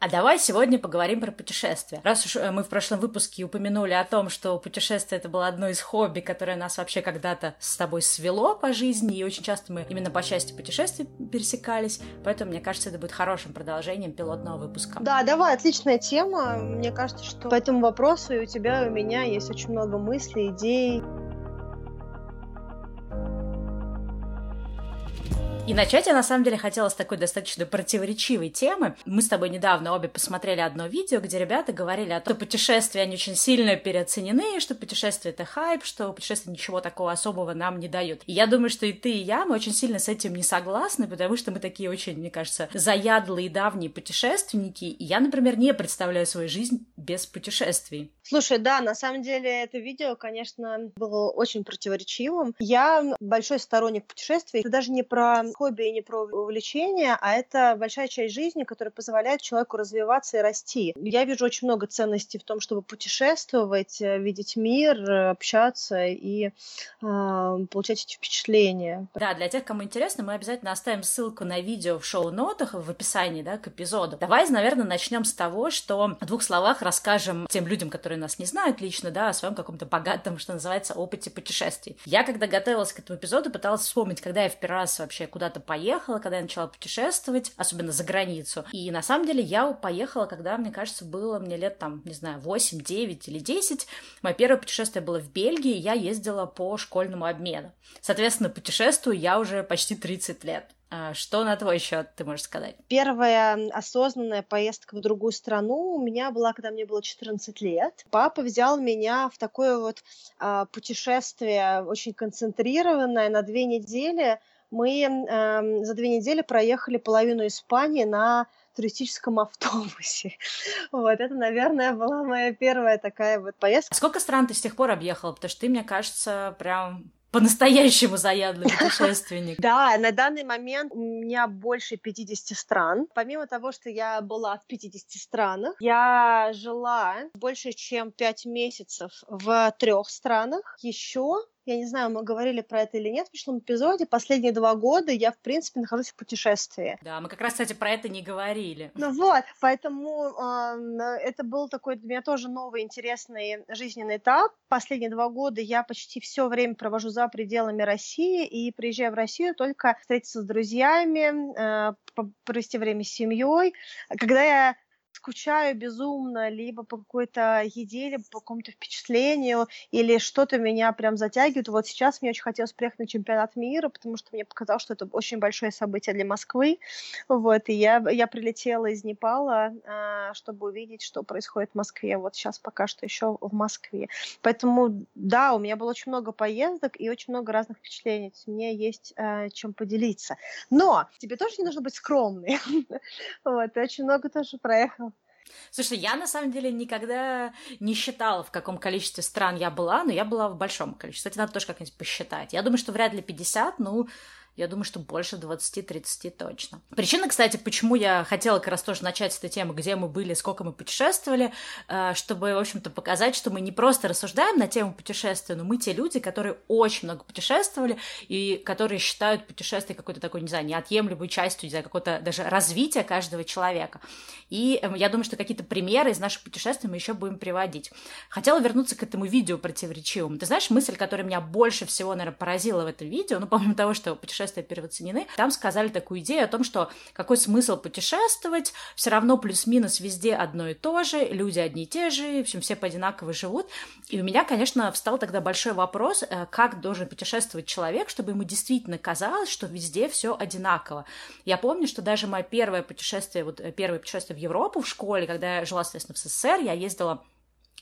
А давай сегодня поговорим про путешествия. Раз уж э, мы в прошлом выпуске упомянули о том, что путешествие это было одно из хобби, которое нас вообще когда-то с тобой свело по жизни, и очень часто мы именно по части путешествий пересекались, поэтому мне кажется, это будет хорошим продолжением пилотного выпуска. Да, давай, отличная тема. Мне кажется, что по этому вопросу и у тебя, и у меня есть очень много мыслей, идей. И начать я на самом деле хотела с такой достаточно противоречивой темы. Мы с тобой недавно обе посмотрели одно видео, где ребята говорили о том, что путешествия они очень сильно переоценены, что путешествие это хайп, что путешествия ничего такого особого нам не дают. И я думаю, что и ты, и я, мы очень сильно с этим не согласны, потому что мы такие очень, мне кажется, заядлые давние путешественники. И я, например, не представляю свою жизнь без путешествий. Слушай, да, на самом деле это видео, конечно, было очень противоречивым. Я большой сторонник путешествий. Это даже не про хобби и не про увлечение, а это большая часть жизни, которая позволяет человеку развиваться и расти. Я вижу очень много ценностей в том, чтобы путешествовать, э, видеть мир, э, общаться и э, получать эти впечатления. Да, для тех, кому интересно, мы обязательно оставим ссылку на видео в шоу-нотах, в описании да, к эпизоду. Давай, наверное, начнем с того, что в двух словах расскажем тем людям, которые нас не знают лично, да, о своем каком-то богатом, что называется, опыте путешествий. Я, когда готовилась к этому эпизоду, пыталась вспомнить, когда я в первый раз вообще куда-то поехала, когда я начала путешествовать, особенно за границу. И на самом деле я поехала, когда, мне кажется, было мне лет там, не знаю, 8, 9 или 10. Мое первое путешествие было в Бельгии, я ездила по школьному обмену. Соответственно, путешествую я уже почти 30 лет. А что на твой счет ты можешь сказать? Первая осознанная поездка в другую страну у меня была, когда мне было 14 лет. Папа взял меня в такое вот а, путешествие очень концентрированное на две недели. Мы э, за две недели проехали половину Испании на туристическом автобусе. Вот, это, наверное, была моя первая такая вот поездка. А сколько стран ты с тех пор объехала? Потому что ты, мне кажется, прям по-настоящему заядлый путешественник. Да, на данный момент у меня больше 50 стран. Помимо того, что я была в 50 странах, я жила больше, чем 5 месяцев в трех странах. Еще я не знаю, мы говорили про это или нет в прошлом эпизоде, последние два года я, в принципе, нахожусь в путешествии. Да, мы как раз, кстати, про это не говорили. Ну вот, поэтому э, это был такой для меня тоже новый интересный жизненный этап. Последние два года я почти все время провожу за пределами России и приезжаю в Россию только встретиться с друзьями, э, провести время с семьей. Когда я скучаю безумно, либо по какой-то еде, либо по какому-то впечатлению, или что-то меня прям затягивает. Вот сейчас мне очень хотелось приехать на чемпионат мира, потому что мне показалось, что это очень большое событие для Москвы. Вот, и я, я прилетела из Непала, а, чтобы увидеть, что происходит в Москве. Вот сейчас пока что еще в Москве. Поэтому, да, у меня было очень много поездок и очень много разных впечатлений. Мне есть э, чем поделиться. Но тебе тоже не нужно быть скромной. Вот, очень много тоже проехал Слушай, я на самом деле никогда не считала, в каком количестве стран я была, но я была в большом количестве. Кстати, надо тоже как-нибудь посчитать. Я думаю, что вряд ли 50, ну, я думаю, что больше 20-30 точно. Причина, кстати, почему я хотела как раз тоже начать с этой темы, где мы были, сколько мы путешествовали, э, чтобы, в общем-то, показать, что мы не просто рассуждаем на тему путешествия, но мы те люди, которые очень много путешествовали и которые считают путешествие какой-то такой, не знаю, неотъемлемой частью, не знаю, какого-то даже развития каждого человека. И эм, я думаю, что какие-то примеры из наших путешествий мы еще будем приводить. Хотела вернуться к этому видео противоречивому. Ты знаешь, мысль, которая меня больше всего, наверное, поразила в этом видео, ну, помимо того, что путешествие путешествия переоценены. Там сказали такую идею о том, что какой смысл путешествовать, все равно плюс-минус везде одно и то же, люди одни и те же, в общем, все по-одинаково живут. И у меня, конечно, встал тогда большой вопрос, э, как должен путешествовать человек, чтобы ему действительно казалось, что везде все одинаково. Я помню, что даже мое первое путешествие, вот э, первое путешествие в Европу в школе, когда я жила, соответственно, в СССР, я ездила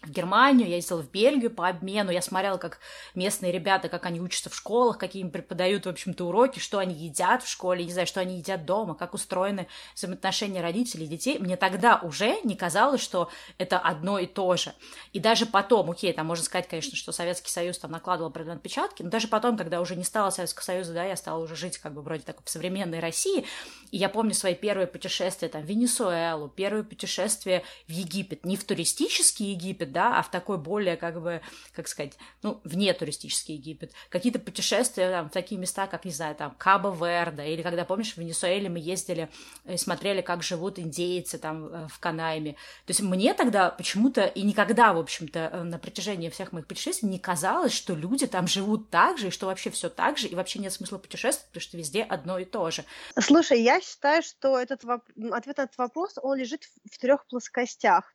в Германию, я ездила в Бельгию по обмену, я смотрела, как местные ребята, как они учатся в школах, какие им преподают, в общем-то, уроки, что они едят в школе, не знаю, что они едят дома, как устроены взаимоотношения родителей и детей. Мне тогда уже не казалось, что это одно и то же. И даже потом, окей, там можно сказать, конечно, что Советский Союз там накладывал определенные отпечатки, но даже потом, когда уже не стало Советского Союза, да, я стала уже жить как бы вроде такой в современной России, и я помню свои первые путешествия там в Венесуэлу, первое путешествие в Египет, не в туристический Египет, Египет, да, а в такой более, как бы, как сказать, ну, вне туристический Египет. Какие-то путешествия там, в такие места, как, не знаю, там, Кабо-Верде, или когда, помнишь, в Венесуэле мы ездили и смотрели, как живут индейцы там э, в Канайме. То есть мне тогда почему-то и никогда, в общем-то, э, на протяжении всех моих путешествий не казалось, что люди там живут так же, и что вообще все так же, и вообще нет смысла путешествовать, потому что везде одно и то же. Слушай, я считаю, что этот воп... ответ на этот вопрос, он лежит в трех плоскостях.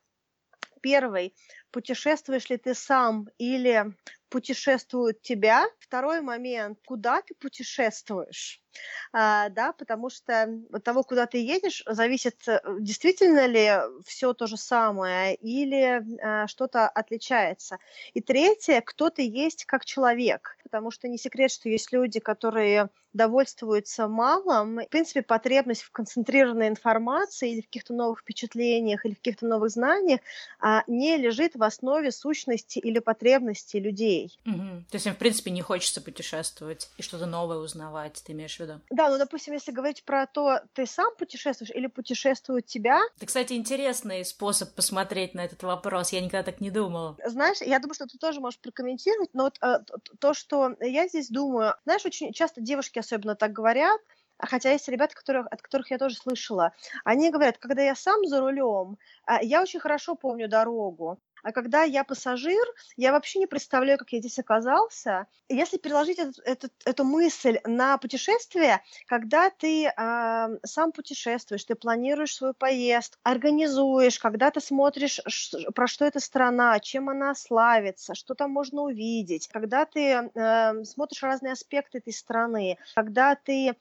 Первый, путешествуешь ли ты сам или путешествуют тебя. Второй момент, куда ты путешествуешь, а, да, потому что от того, куда ты едешь, зависит, э, действительно ли все то же самое или а, что-то отличается. И третье, кто ты есть как человек, потому что не секрет, что есть люди, которые довольствуются малым. В принципе, потребность в концентрированной информации или в каких-то новых впечатлениях или в каких-то новых знаниях а, не лежит в основе сущности или потребности людей. Угу. То есть им, в принципе, не хочется путешествовать и что-то новое узнавать, ты имеешь в виду? Да, ну, допустим, если говорить про то, ты сам путешествуешь или путешествуют тебя... Это, кстати, интересный способ посмотреть на этот вопрос. Я никогда так не думала. Знаешь, я думаю, что ты тоже можешь прокомментировать, но вот э, то, что я здесь думаю... Знаешь, очень часто девушки особенно так говорят, хотя есть ребята, которых, от которых я тоже слышала, они говорят, когда я сам за рулем, а, я очень хорошо помню дорогу, а когда я пассажир, я вообще не представляю, как я здесь оказался. Если переложить этот, этот, эту мысль на путешествие, когда ты э, сам путешествуешь, ты планируешь свою поездку, организуешь, когда ты смотришь, про что эта страна, чем она славится, что там можно увидеть, когда ты э, смотришь разные аспекты этой страны, когда ты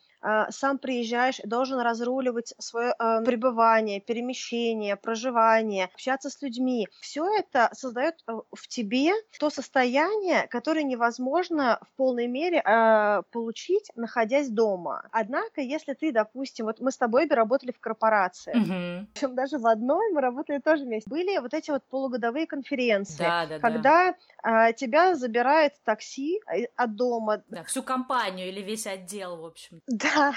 сам приезжаешь и должен разруливать свое э, пребывание, перемещение, проживание, общаться с людьми. Все это создает э, в тебе то состояние, которое невозможно в полной мере э, получить, находясь дома. Однако, если ты, допустим, вот мы с тобой работали в корпорации, mm-hmm. причем даже в одной мы работали тоже вместе, были вот эти вот полугодовые конференции, да, да, когда да. тебя забирает такси от дома. Да, всю компанию или весь отдел, в общем. Да, да,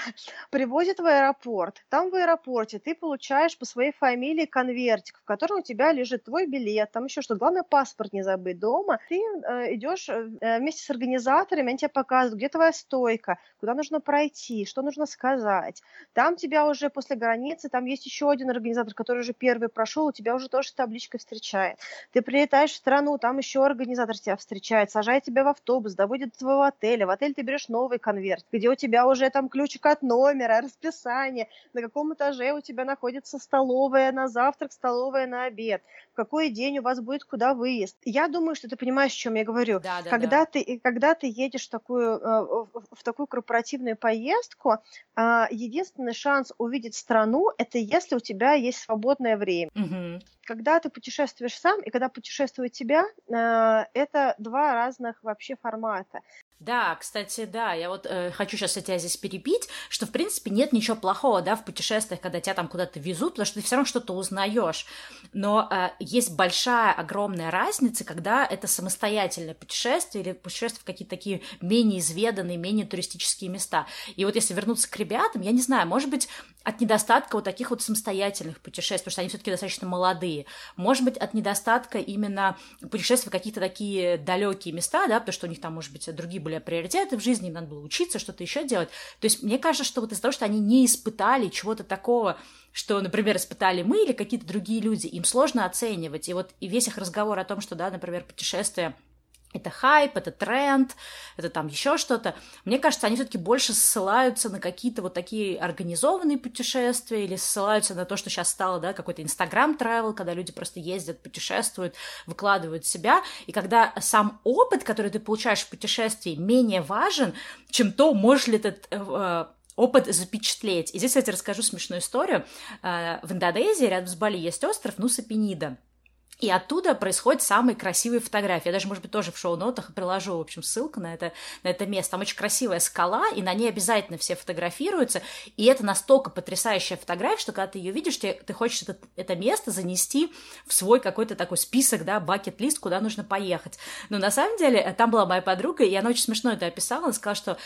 привозят в аэропорт. Там в аэропорте ты получаешь по своей фамилии конвертик, в котором у тебя лежит твой билет, там еще что. Главное, паспорт не забыть дома. Ты э, идешь э, вместе с организаторами, они тебе показывают, где твоя стойка, куда нужно пройти, что нужно сказать. Там тебя уже после границы, там есть еще один организатор, который уже первый прошел, у тебя уже тоже табличкой встречает. Ты прилетаешь в страну, там еще организатор тебя встречает, сажает тебя в автобус, доводит до твоего отеля. В отель ты берешь новый конверт, где у тебя уже там ключ ключик от номера, расписание, на каком этаже у тебя находится столовая на завтрак, столовая на обед, в какой день у вас будет куда выезд. Я думаю, что ты понимаешь, о чем я говорю. Да, да, когда, да. Ты, когда ты едешь в такую, э, в такую корпоративную поездку, а, единственный шанс увидеть страну – это если у тебя есть свободное время. Угу. Когда ты путешествуешь сам и когда путешествует тебя, э, это два разных вообще формата. Да, кстати, да, я вот э, хочу сейчас тебя здесь перебить, что, в принципе, нет ничего плохого, да, в путешествиях, когда тебя там куда-то везут, потому что ты все равно что-то узнаешь. Но э, есть большая, огромная разница, когда это самостоятельное путешествие или путешествие в какие-то такие менее изведанные, менее туристические места. И вот если вернуться к ребятам, я не знаю, может быть, от недостатка вот таких вот самостоятельных путешествий, потому что они все-таки достаточно молодые. Может быть, от недостатка именно путешествий в какие-то такие далекие места, да, потому что у них там, может быть, другие были приоритеты в жизни, им надо было учиться, что-то еще делать. То есть мне кажется, что вот из-за того, что они не испытали чего-то такого, что, например, испытали мы или какие-то другие люди, им сложно оценивать. И вот и весь их разговор о том, что, да, например, путешествие это хайп, это тренд, это там еще что-то. Мне кажется, они все-таки больше ссылаются на какие-то вот такие организованные путешествия или ссылаются на то, что сейчас стало, да, какой-то инстаграм travel, когда люди просто ездят, путешествуют, выкладывают себя. И когда сам опыт, который ты получаешь в путешествии, менее важен, чем то, можешь ли этот э, опыт запечатлеть. И здесь, кстати, расскажу смешную историю. Э, в Индонезии рядом с Бали есть остров Нуса Пенида. И оттуда происходят самые красивые фотографии. Я даже, может быть, тоже в шоу-нотах приложу, в общем, ссылку на это, на это место. Там очень красивая скала, и на ней обязательно все фотографируются. И это настолько потрясающая фотография, что когда ты ее видишь, ты, ты хочешь это, это место занести в свой какой-то такой список, да, бакет-лист, куда нужно поехать. Но на самом деле там была моя подруга, и она очень смешно это описала. Она сказала, что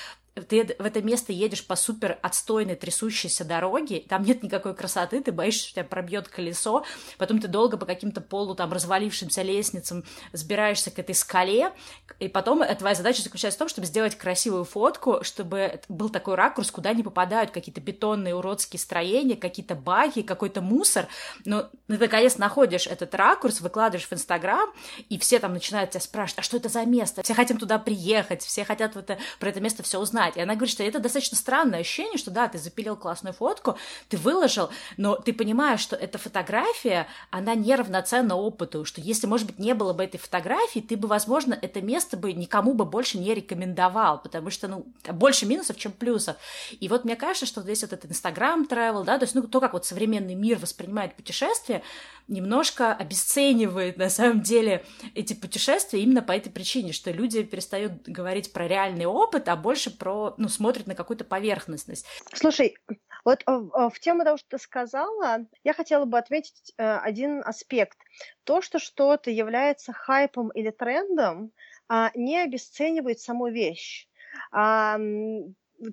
ты в это место едешь по супер отстойной трясущейся дороге, там нет никакой красоты, ты боишься, что тебя пробьет колесо, потом ты долго по каким-то полу там развалившимся лестницам сбираешься к этой скале, и потом твоя задача заключается в том, чтобы сделать красивую фотку, чтобы был такой ракурс, куда не попадают какие-то бетонные уродские строения, какие-то баги, какой-то мусор, но ты наконец находишь этот ракурс, выкладываешь в Инстаграм, и все там начинают тебя спрашивать, а что это за место? Все хотим туда приехать, все хотят в это, про это место все узнать. И она говорит, что это достаточно странное ощущение, что да, ты запилил классную фотку, ты выложил, но ты понимаешь, что эта фотография, она не равноценна опыту, что если, может быть, не было бы этой фотографии, ты бы, возможно, это место бы никому бы больше не рекомендовал, потому что, ну, больше минусов, чем плюсов. И вот мне кажется, что здесь вот этот Инстаграм travel, да, то есть, ну, то, как вот современный мир воспринимает путешествия, немножко обесценивает на самом деле эти путешествия именно по этой причине, что люди перестают говорить про реальный опыт, а больше про, ну, смотрят на какую-то поверхностность. Слушай, вот э, в тему того, что ты сказала, я хотела бы отметить э, один аспект. То, что что-то является хайпом или трендом, а, не обесценивает саму вещь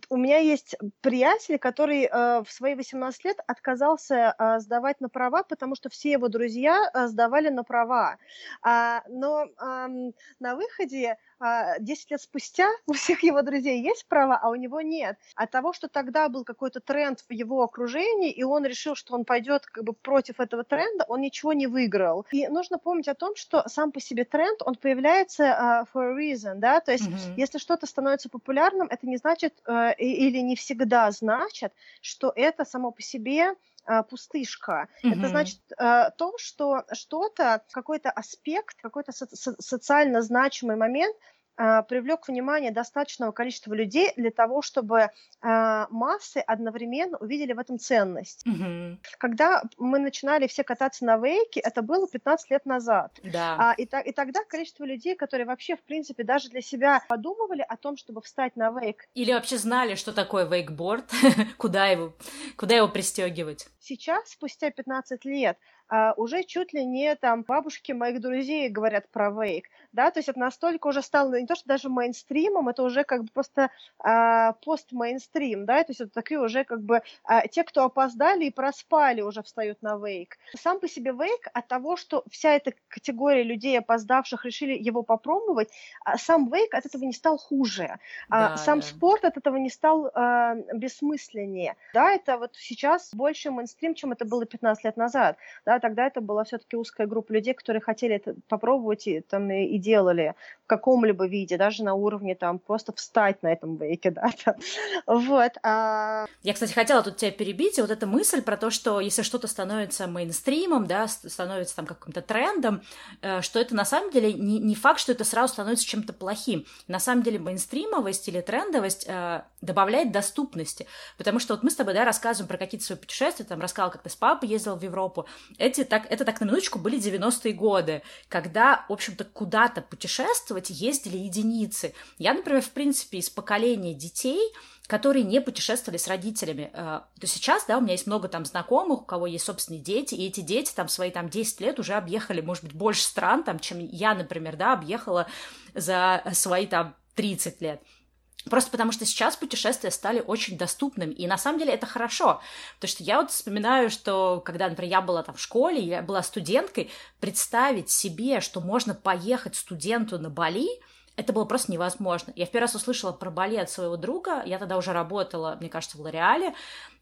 у меня есть приятель, который э, в свои 18 лет отказался э, сдавать на права, потому что все его друзья э, сдавали на права. А, но э, на выходе а, 10 лет спустя у всех его друзей есть права, а у него нет. От того, что тогда был какой-то тренд в его окружении, и он решил, что он пойдет как бы против этого тренда, он ничего не выиграл. И нужно помнить о том, что сам по себе тренд, он появляется uh, for a reason, да, то есть mm-hmm. если что-то становится популярным, это не значит uh, или не всегда значит, что это само по себе а, пустышка. Mm-hmm. Это значит э, то, что что-то, какой-то аспект, какой-то со- со- социально значимый момент а, привлек внимание достаточного количества людей для того, чтобы а, массы одновременно увидели в этом ценность. Mm-hmm. Когда мы начинали все кататься на вейке, это было 15 лет назад. Да. А, и, и тогда количество людей, которые вообще, в принципе, даже для себя подумывали о том, чтобы встать на вейк. Или вообще знали, что такое вейкборд, куда его, куда его пристегивать. Сейчас, спустя 15 лет, а, уже чуть ли не там бабушки моих друзей говорят про вейк, да, то есть это настолько уже стало не то, что даже мейнстримом, это уже как бы просто а, пост-мейнстрим, да, то есть это такие уже как бы а, те, кто опоздали и проспали, уже встают на вейк. Сам по себе вейк от того, что вся эта категория людей, опоздавших, решили его попробовать, а сам вейк от этого не стал хуже, а да, сам да. спорт от этого не стал а, бессмысленнее, да, это вот сейчас больше мейнстрим, чем это было 15 лет назад, да, тогда это была все-таки узкая группа людей, которые хотели это попробовать и, там, и, и делали в каком-либо виде, даже на уровне там просто встать на этом вейке, да, вот. А... Я, кстати, хотела тут тебя перебить, и вот эта мысль про то, что если что-то становится мейнстримом, да, становится там каким-то трендом, э, что это на самом деле не, не факт, что это сразу становится чем-то плохим. На самом деле мейнстримовость или трендовость э, добавляет доступности, потому что вот мы с тобой, да, рассказываем про какие-то свои путешествия, там, рассказал, как ты с папой ездил в Европу, эти так, это так на минуточку были 90-е годы, когда, в общем-то, куда-то путешествовать ездили единицы. Я, например, в принципе, из поколения детей, которые не путешествовали с родителями. Э, то сейчас, да, у меня есть много там знакомых, у кого есть собственные дети, и эти дети там свои там 10 лет уже объехали, может быть, больше стран, там, чем я, например, да, объехала за свои там 30 лет. Просто потому что сейчас путешествия стали очень доступными, и на самом деле это хорошо, потому что я вот вспоминаю, что когда, например, я была там в школе, я была студенткой, представить себе, что можно поехать студенту на Бали, это было просто невозможно. Я в первый раз услышала про Бали от своего друга, я тогда уже работала, мне кажется, в Лореале,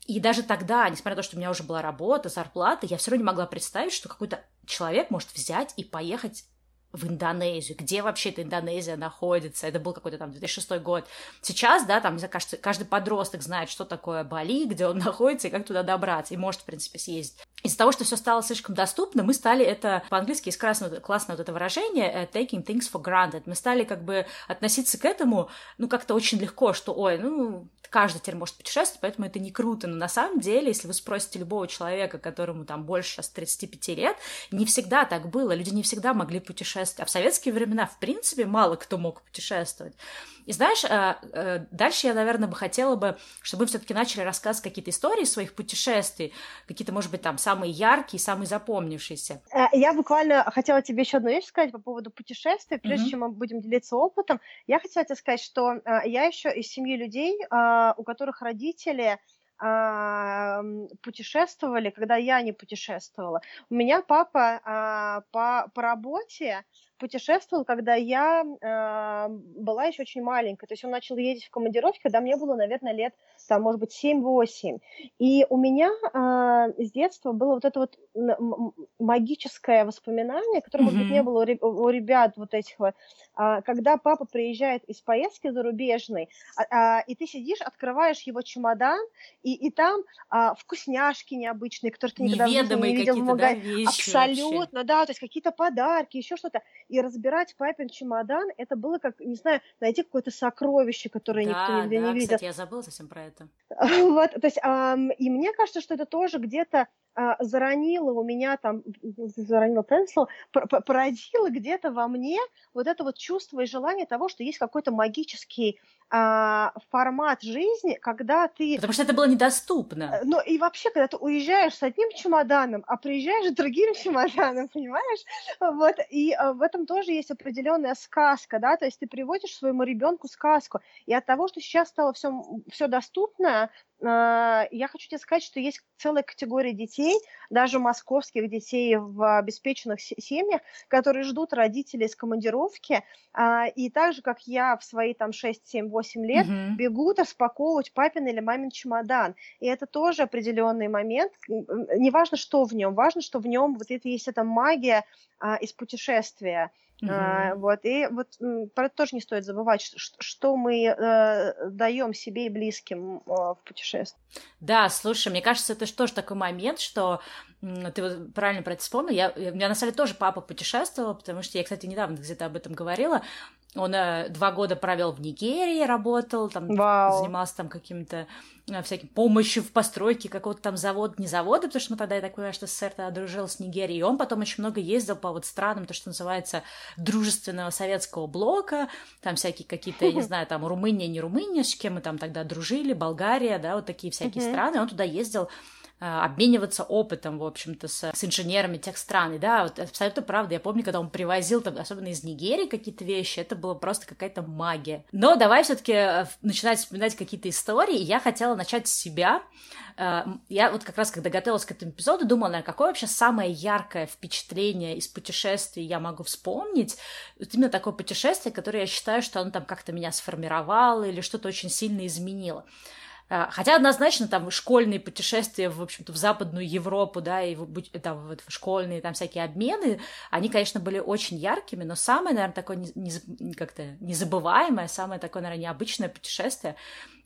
и даже тогда, несмотря на то, что у меня уже была работа, зарплата, я все равно не могла представить, что какой-то человек может взять и поехать в Индонезию, где вообще эта Индонезия находится, это был какой-то там 2006 год. Сейчас, да, там, мне кажется, каждый подросток знает, что такое Бали, где он находится и как туда добраться, и может, в принципе, съездить. Из-за того, что все стало слишком доступно, мы стали это, по-английски есть классное, классное вот это выражение э, taking things for granted. Мы стали как бы относиться к этому, ну, как-то очень легко, что, ой, ну, каждый теперь может путешествовать, поэтому это не круто. Но на самом деле, если вы спросите любого человека, которому там больше сейчас 35 лет, не всегда так было. Люди не всегда могли путешествовать. А в советские времена, в принципе, мало кто мог путешествовать. И знаешь, э, э, дальше я, наверное, бы хотела бы, чтобы мы все-таки начали рассказывать какие-то истории своих путешествий, какие-то, может быть, там, самые самый яркий, самый запомнившийся? Э, я буквально хотела тебе еще одну вещь сказать по поводу путешествий. Прежде mm-hmm. чем мы будем делиться опытом, я хотела тебе сказать, что я еще из семьи людей, у которых родители путешествовали, когда я не путешествовала. У меня папа а, по, по работе путешествовал, когда я э, была еще очень маленькая. То есть он начал ездить в командировки, когда мне было, наверное, лет, там, может быть, 7-8. И у меня э, с детства было вот это вот магическое воспоминание, которое, может быть, не было у, ребят вот этих вот, э, когда папа приезжает из поездки зарубежной, э, э, и ты сидишь, открываешь его чемодан, и, и там э, вкусняшки необычные, которые ты никогда Неведомые не видел в магазине. Да, Абсолютно, вообще. да, то есть какие-то подарки, еще что-то и разбирать папин чемодан, это было как, не знаю, найти какое-то сокровище, которое да, никто нигде да, не видел. кстати, я забыла совсем про это. Вот, то есть, и мне кажется, что это тоже где-то а, заронило у меня там, заронило правильно слово, породило где-то во мне вот это вот чувство и желание того, что есть какой-то магический а, формат жизни, когда ты... Потому что это было недоступно. Ну и вообще, когда ты уезжаешь с одним чемоданом, а приезжаешь с другим чемоданом, понимаешь? Вот, и а, в этом тоже есть определенная сказка, да, то есть ты приводишь своему ребенку сказку, и от того, что сейчас стало все, все доступно, я хочу тебе сказать, что есть целая категория детей, даже московских детей в обеспеченных семьях, которые ждут родителей с командировки, а, и так же, как я в свои там 6, 7, 8 лет, mm-hmm. бегут распаковывать папин или мамин чемодан. И это тоже определенный момент. Неважно, что в нем, важно, что в нем вот это есть эта магия а, из путешествия. Uh-huh. Вот, и вот про это тоже не стоит забывать, что, что мы э, даем себе и близким э, в путешествии. Да, слушай, мне кажется, это тоже такой момент, что ты вот правильно про это вспомнил. Я, у меня на самом деле тоже папа путешествовал, потому что я, кстати, недавно где-то об этом говорила. Он э, два года провел в Нигерии, работал, там Вау. занимался там каким-то э, всяким помощью в постройке какого-то там завода, не завода, потому что мы тогда, я так понимаю, что СССР тогда дружил с Нигерией, и он потом очень много ездил по вот странам, то, что называется дружественного советского блока, там всякие какие-то, я не знаю, там Румыния, не Румыния, с кем мы там тогда дружили, Болгария, да, вот такие всякие страны, он туда ездил обмениваться опытом, в общем-то, с, с инженерами тех стран. И да, вот абсолютно правда. Я помню, когда он привозил, там, особенно из Нигерии, какие-то вещи, это было просто какая-то магия. Но давай все-таки э, начинать вспоминать какие-то истории. Я хотела начать с себя. Э, я вот как раз, когда готовилась к этому эпизоду, думала, наверное, какое вообще самое яркое впечатление из путешествий я могу вспомнить. Вот именно такое путешествие, которое я считаю, что оно там как-то меня сформировало или что-то очень сильно изменило. А, хотя однозначно там школьные путешествия, в общем-то, в Западную Европу, да, и там, вот, школьные там всякие обмены, они, конечно, были очень яркими, но самое, наверное, такое не, не, как-то незабываемое, самое такое, наверное, необычное путешествие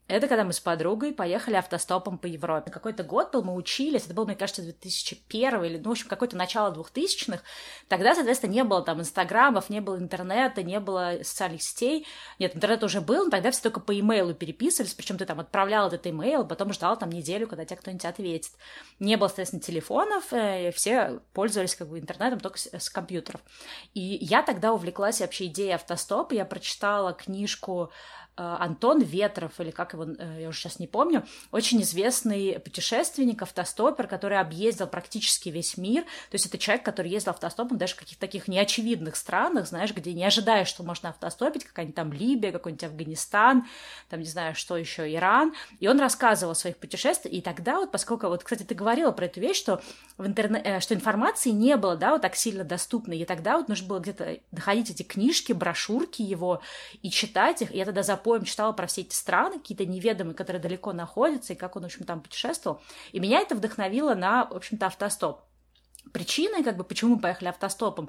это когда мы с подругой поехали автостопом по Европе. Какой-то год был, мы учились, это был, мне кажется, 2001 или, ну, в общем, какое-то начало 2000-х. Тогда, соответственно, не было там инстаграмов, не было интернета, не было социальных сетей. Нет, интернет уже был, но тогда все только по имейлу переписывались, причем ты там отправлял этот имейл, потом ждал там неделю, когда тебе кто-нибудь ответит. Не было, соответственно, телефонов, э, все пользовались как бы интернетом только с, с компьютеров. И я тогда увлеклась вообще идеей автостопа, я прочитала книжку Антон Ветров, или как его, э, я уже сейчас не помню, очень известный путешественник, автостопер, который объездил практически весь мир. То есть это человек, который ездил автостопом даже в каких-то таких неочевидных странах, знаешь, где не ожидаешь, что можно автостопить, какая-нибудь там Либия, какой-нибудь Афганистан, там, не знаю, что еще, Иран. И он рассказывал о своих путешествиях, и тогда вот, поскольку, вот, кстати, ты говорила про эту вещь, что, в интерне... Э, что информации не было, да, вот так сильно доступной, и тогда вот нужно было где-то находить эти книжки, брошюрки его и читать их, и я тогда запомнила поем читала про все эти страны, какие-то неведомые, которые далеко находятся, и как он, в общем, там путешествовал. И меня это вдохновило на, в общем-то, автостоп. Причиной, как бы, почему мы поехали автостопом,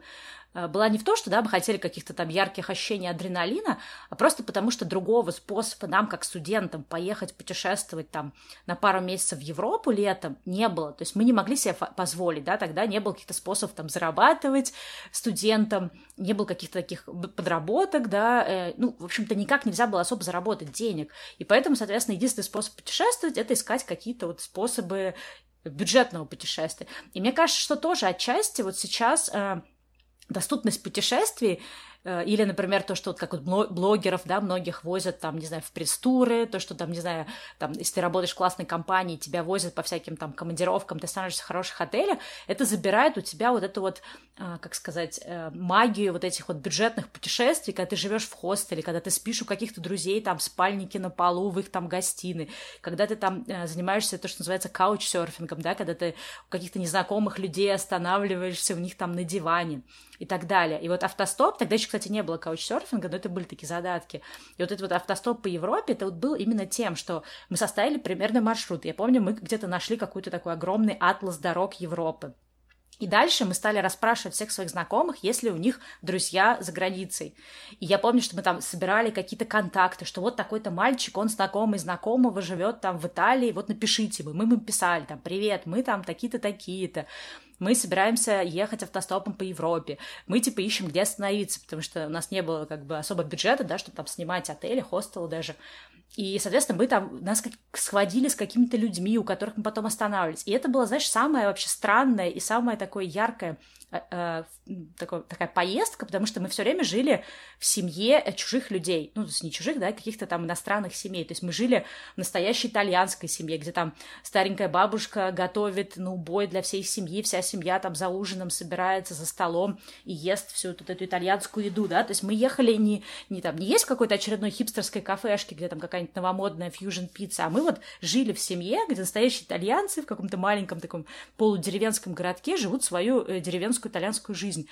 Э, была не в том, что да, мы хотели каких-то там ярких ощущений адреналина, а просто потому, что другого способа нам, как студентам, поехать путешествовать там на пару месяцев в Европу летом не было. То есть мы не могли себе позволить, да, тогда не было каких-то способов там зарабатывать студентам, не было каких-то таких подработок, да, э, ну, в общем-то, никак нельзя было особо заработать денег. И поэтому, соответственно, единственный способ путешествовать — это искать какие-то вот способы бюджетного путешествия. И мне кажется, что тоже отчасти вот сейчас э, доступность путешествий или, например, то, что вот как вот блогеров, да, многих возят там, не знаю, в пресс-туры, то, что там, не знаю, там, если ты работаешь в классной компании, тебя возят по всяким там командировкам, ты становишься в хороших отелях, это забирает у тебя вот эту вот, э, как сказать, э, магию вот этих вот бюджетных путешествий, когда ты живешь в хостеле, когда ты спишь у каких-то друзей, там, спальники на полу, в их там гостиной, когда ты там занимаешься то, что называется каучсерфингом, да, когда ты у каких-то незнакомых людей останавливаешься у них там на диване и так далее. И вот автостоп, тогда еще, кстати, не было каучсерфинга, но это были такие задатки. И вот этот вот автостоп по Европе, это вот был именно тем, что мы составили примерный маршрут. Я помню, мы где-то нашли какой-то такой огромный атлас дорог Европы. И дальше мы стали расспрашивать всех своих знакомых, есть ли у них друзья за границей. И я помню, что мы там собирали какие-то контакты, что вот такой-то мальчик, он знакомый знакомого, живет там в Италии, вот напишите вы. Мы ему писали там, привет, мы там такие-то, такие-то мы собираемся ехать автостопом по Европе, мы, типа, ищем, где остановиться, потому что у нас не было, как бы, особо бюджета, да, чтобы там снимать отели, хостелы даже, и, соответственно, мы там, нас как схватили с какими-то людьми, у которых мы потом останавливались. И это было, знаешь, самое вообще странное и самое такое яркое Э, э, такой, такая поездка, потому что мы все время жили в семье э, чужих людей, ну, то есть не чужих, да, каких-то там иностранных семей, то есть мы жили в настоящей итальянской семье, где там старенькая бабушка готовит, ну, бой для всей семьи, вся семья там за ужином собирается за столом и ест всю вот эту итальянскую еду, да, то есть мы ехали не, не там, не есть какой-то очередной хипстерской кафешке, где там какая-нибудь новомодная фьюжн-пицца, а мы вот жили в семье, где настоящие итальянцы в каком-то маленьком таком полудеревенском городке живут свою деревенскую итальянскую, итальянскую жизнь.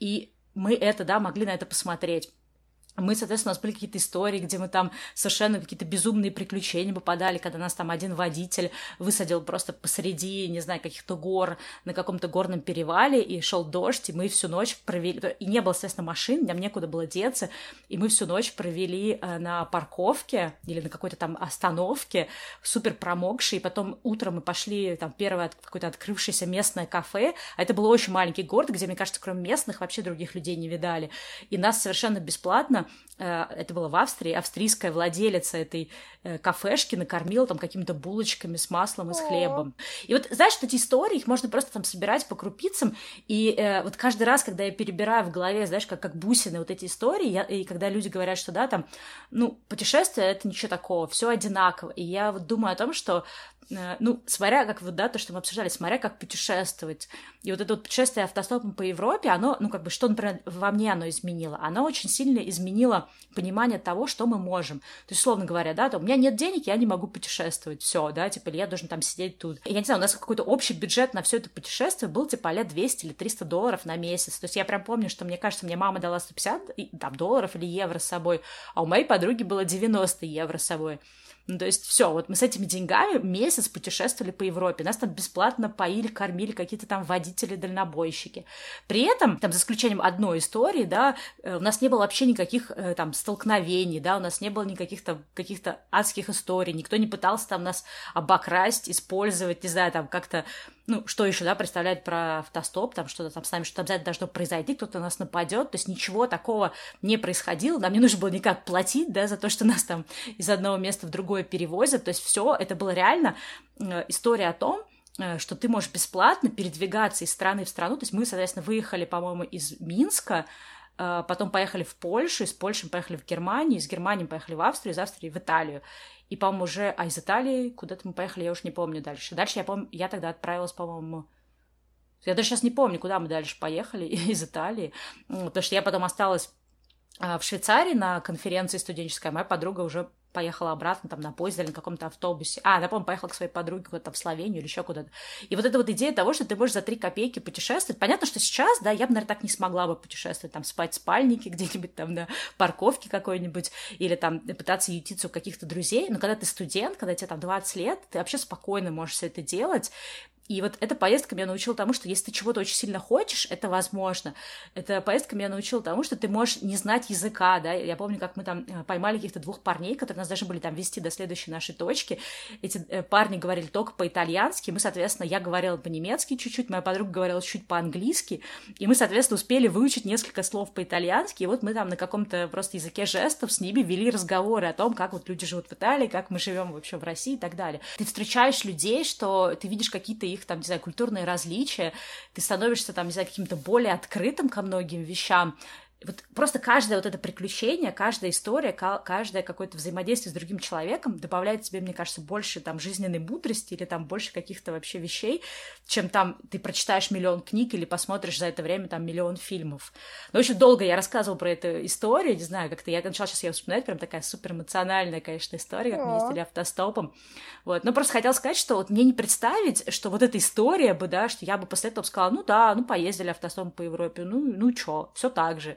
И мы это, да, могли на это посмотреть мы, соответственно, у нас были какие-то истории, где мы там совершенно какие-то безумные приключения попадали, когда нас там один водитель высадил просто посреди, не знаю, каких-то гор на каком-то горном перевале, и шел дождь, и мы всю ночь провели... И не было, естественно, машин, нам некуда было деться, и мы всю ночь провели э, на парковке или на какой-то там остановке, супер промокшие, и потом утром мы пошли, там, первое какое-то открывшееся местное кафе, а это был очень маленький город, где, мне кажется, кроме местных вообще других людей не видали, и нас совершенно бесплатно это было в Австрии, австрийская владелица этой э, кафешки накормила там какими-то булочками с маслом и с хлебом. И вот, знаешь, эти истории, их можно просто там собирать по крупицам, и э, вот каждый раз, когда я перебираю в голове, знаешь, как, как бусины вот эти истории, я, и когда люди говорят, что да, там, ну, путешествие — это ничего такого, все одинаково, и я вот думаю о том, что Э, ну, смотря как вот, да, то, что мы обсуждали, смотря как путешествовать. И вот это вот путешествие автостопом по Европе, оно, ну, как бы, что, например, во мне оно изменило? Оно очень сильно изменило понимание того, что мы можем. То есть, условно говоря, да, то у меня нет денег, я не могу путешествовать, все, да, типа, я должен там сидеть тут. Я не знаю, у нас какой-то общий бюджет на все это путешествие был, типа, лет 200 или 300 долларов на месяц. То есть, я прям помню, что мне кажется, мне мама дала 150 там, долларов или евро с собой, а у моей подруги было 90 евро с собой. Ну, то есть все, вот мы с этими деньгами месяц путешествовали по Европе. Нас там бесплатно поили, кормили какие-то там водители-дальнобойщики. При этом, там, за исключением одной истории, да, э, у нас не было вообще никаких э, там столкновений, да, у нас не было никаких там каких-то адских историй, никто не пытался там нас обокрасть, использовать, не знаю, там как-то ну, что еще, да, представляет про автостоп, там что-то там с нами что-то обязательно должно произойти, кто-то нас нападет, то есть ничего такого не происходило, нам не нужно было никак платить, да, за то, что нас там из одного места в другое перевозят, то есть все это было реально э, история о том, э, что ты можешь бесплатно передвигаться из страны в страну, то есть мы, соответственно, выехали, по-моему, из Минска, э, потом поехали в Польшу, из Польши мы поехали в Германию, из Германии мы поехали в Австрию, из Австрии в Италию. И, по-моему, уже... А из Италии куда-то мы поехали, я уж не помню дальше. Дальше я помню... Я тогда отправилась, по-моему... Я даже сейчас не помню, куда мы дальше поехали из Италии. Потому что я потом осталась а, в Швейцарии на конференции студенческой, моя подруга уже поехала обратно там на поезде или на каком-то автобусе. А, я помню, поехала к своей подруге куда-то в Словению или еще куда-то. И вот эта вот идея того, что ты можешь за три копейки путешествовать. Понятно, что сейчас, да, я бы, наверное, так не смогла бы путешествовать, там, спать в спальнике где-нибудь там на парковке какой-нибудь, или там пытаться ютиться у каких-то друзей. Но когда ты студент, когда тебе там 20 лет, ты вообще спокойно можешь все это делать. И вот эта поездка меня научила тому, что если ты чего-то очень сильно хочешь, это возможно. Эта поездка меня научила тому, что ты можешь не знать языка, да. Я помню, как мы там э, поймали каких-то двух парней, которые нас должны были там вести до следующей нашей точки. Эти э, парни говорили только по-итальянски, мы, соответственно, я говорила по-немецки чуть-чуть, моя подруга говорила чуть по-английски, и мы, соответственно, успели выучить несколько слов по-итальянски, и вот мы там на каком-то просто языке жестов с ними вели разговоры о том, как вот люди живут в Италии, как мы живем вообще в России и так далее. Ты встречаешь людей, что ты видишь какие-то их их там, не знаю, культурные различия, ты становишься там, не знаю, каким-то более открытым ко многим вещам, вот просто каждое вот это приключение, каждая история, каждое какое-то взаимодействие с другим человеком добавляет тебе, мне кажется, больше там жизненной мудрости или там больше каких-то вообще вещей, чем там ты прочитаешь миллион книг или посмотришь за это время там миллион фильмов. Но очень долго я рассказывала про эту историю, не знаю, как-то я начала сейчас ее вспоминать, прям такая супер эмоциональная, конечно, история, как мы ездили автостопом. Вот, но просто хотела сказать, что вот мне не представить, что вот эта история бы, да, что я бы после этого сказала, ну да, ну поездили автостопом по Европе, ну, ну чё, все так же.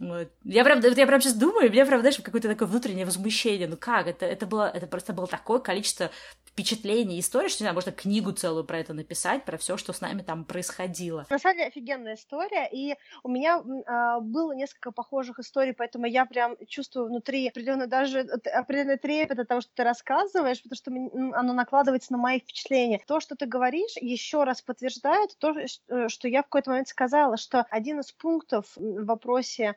Вот. Я прям, я прям сейчас думаю, у меня прям, знаешь, какое-то такое внутреннее возмущение. Ну как? Это, это, было, это просто было такое количество впечатлений, историй, что, не знаю, можно книгу целую про это написать, про все, что с нами там происходило. На самом деле офигенная история, и у меня а, было несколько похожих историй, поэтому я прям чувствую внутри определенно даже определенный трепет от того, что ты рассказываешь, потому что оно накладывается на мои впечатления. То, что ты говоришь, еще раз подтверждает то, э, что я в какой-то момент сказала, что один из пунктов в вопросе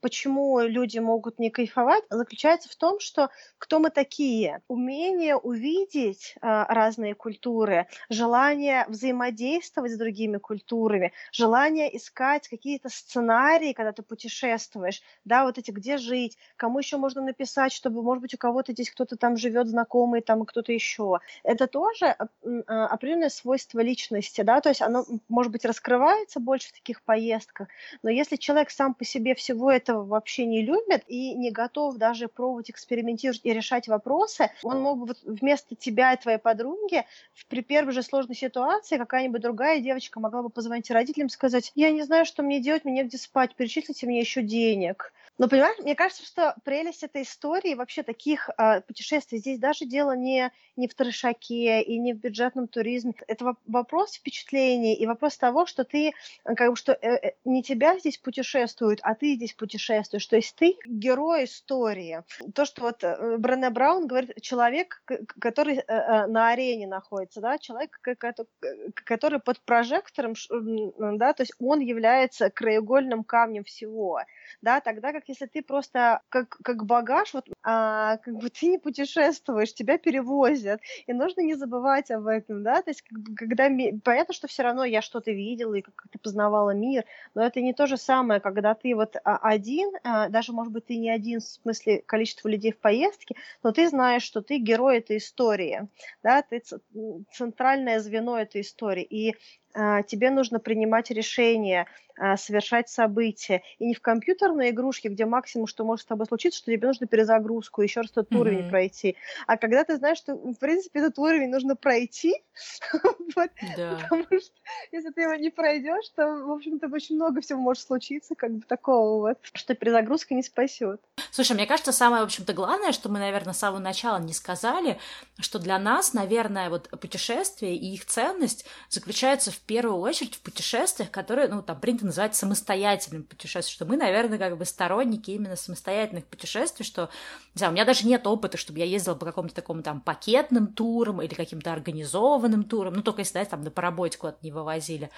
почему люди могут не кайфовать, заключается в том, что кто мы такие? Умение увидеть э, разные культуры, желание взаимодействовать с другими культурами, желание искать какие-то сценарии, когда ты путешествуешь, да, вот эти где жить, кому еще можно написать, чтобы, может быть, у кого-то здесь кто-то там живет знакомый, там кто-то еще. Это тоже э, определенное свойство личности, да, то есть оно, может быть, раскрывается больше в таких поездках, но если человек сам по себе всего этого этого вообще не любит и не готов даже пробовать экспериментировать и решать вопросы, он мог бы вот вместо тебя и твоей подруги при первой же сложной ситуации какая-нибудь другая девочка могла бы позвонить родителям и сказать, я не знаю, что мне делать, мне негде спать, перечислите мне еще денег. Но, понимаешь, мне кажется, что прелесть этой истории, вообще таких э, путешествий, здесь даже дело не, не в трешаке и не в бюджетном туризме. Это вопрос впечатлений и вопрос того, что ты, как бы, что э, э, не тебя здесь путешествуют, а ты здесь путешествуешь. То есть ты герой истории. То, что вот э, Брене Браун говорит, человек, который э, э, на арене находится, да, человек, который под прожектором, да, то есть он является краеугольным камнем всего, да, тогда как если ты просто как, как багаж, вот, а, как бы ты не путешествуешь, тебя перевозят, и нужно не забывать об этом, да, то есть когда, понятно, что все равно я что-то видела и как ты познавала мир, но это не то же самое, когда ты вот а, один, а, даже, может быть, ты не один в смысле количества людей в поездке, но ты знаешь, что ты герой этой истории, да, ты центральное звено этой истории, и а, тебе нужно принимать решения, совершать события. И не в компьютерной игрушке, где максимум, что может с тобой случиться, что тебе нужно перезагрузку, еще раз этот mm-hmm. уровень пройти. А когда ты знаешь, что, в принципе, этот уровень нужно пройти, потому что если ты его не пройдешь, то, в общем-то, очень много всего может случиться, как бы такого вот, что перезагрузка не спасет. Слушай, мне кажется, самое, в общем-то, главное, что мы, наверное, с самого начала не сказали, что для нас, наверное, вот путешествия и их ценность заключается в первую очередь в путешествиях, которые, ну, там принято называть самостоятельным путешествием, что мы, наверное, как бы сторонники именно самостоятельных путешествий, что, не знаю, у меня даже нет опыта, чтобы я ездила по какому-то такому там пакетным турам или каким-то организованным турам, ну, только если, да, там на поработе куда-то не вывозили.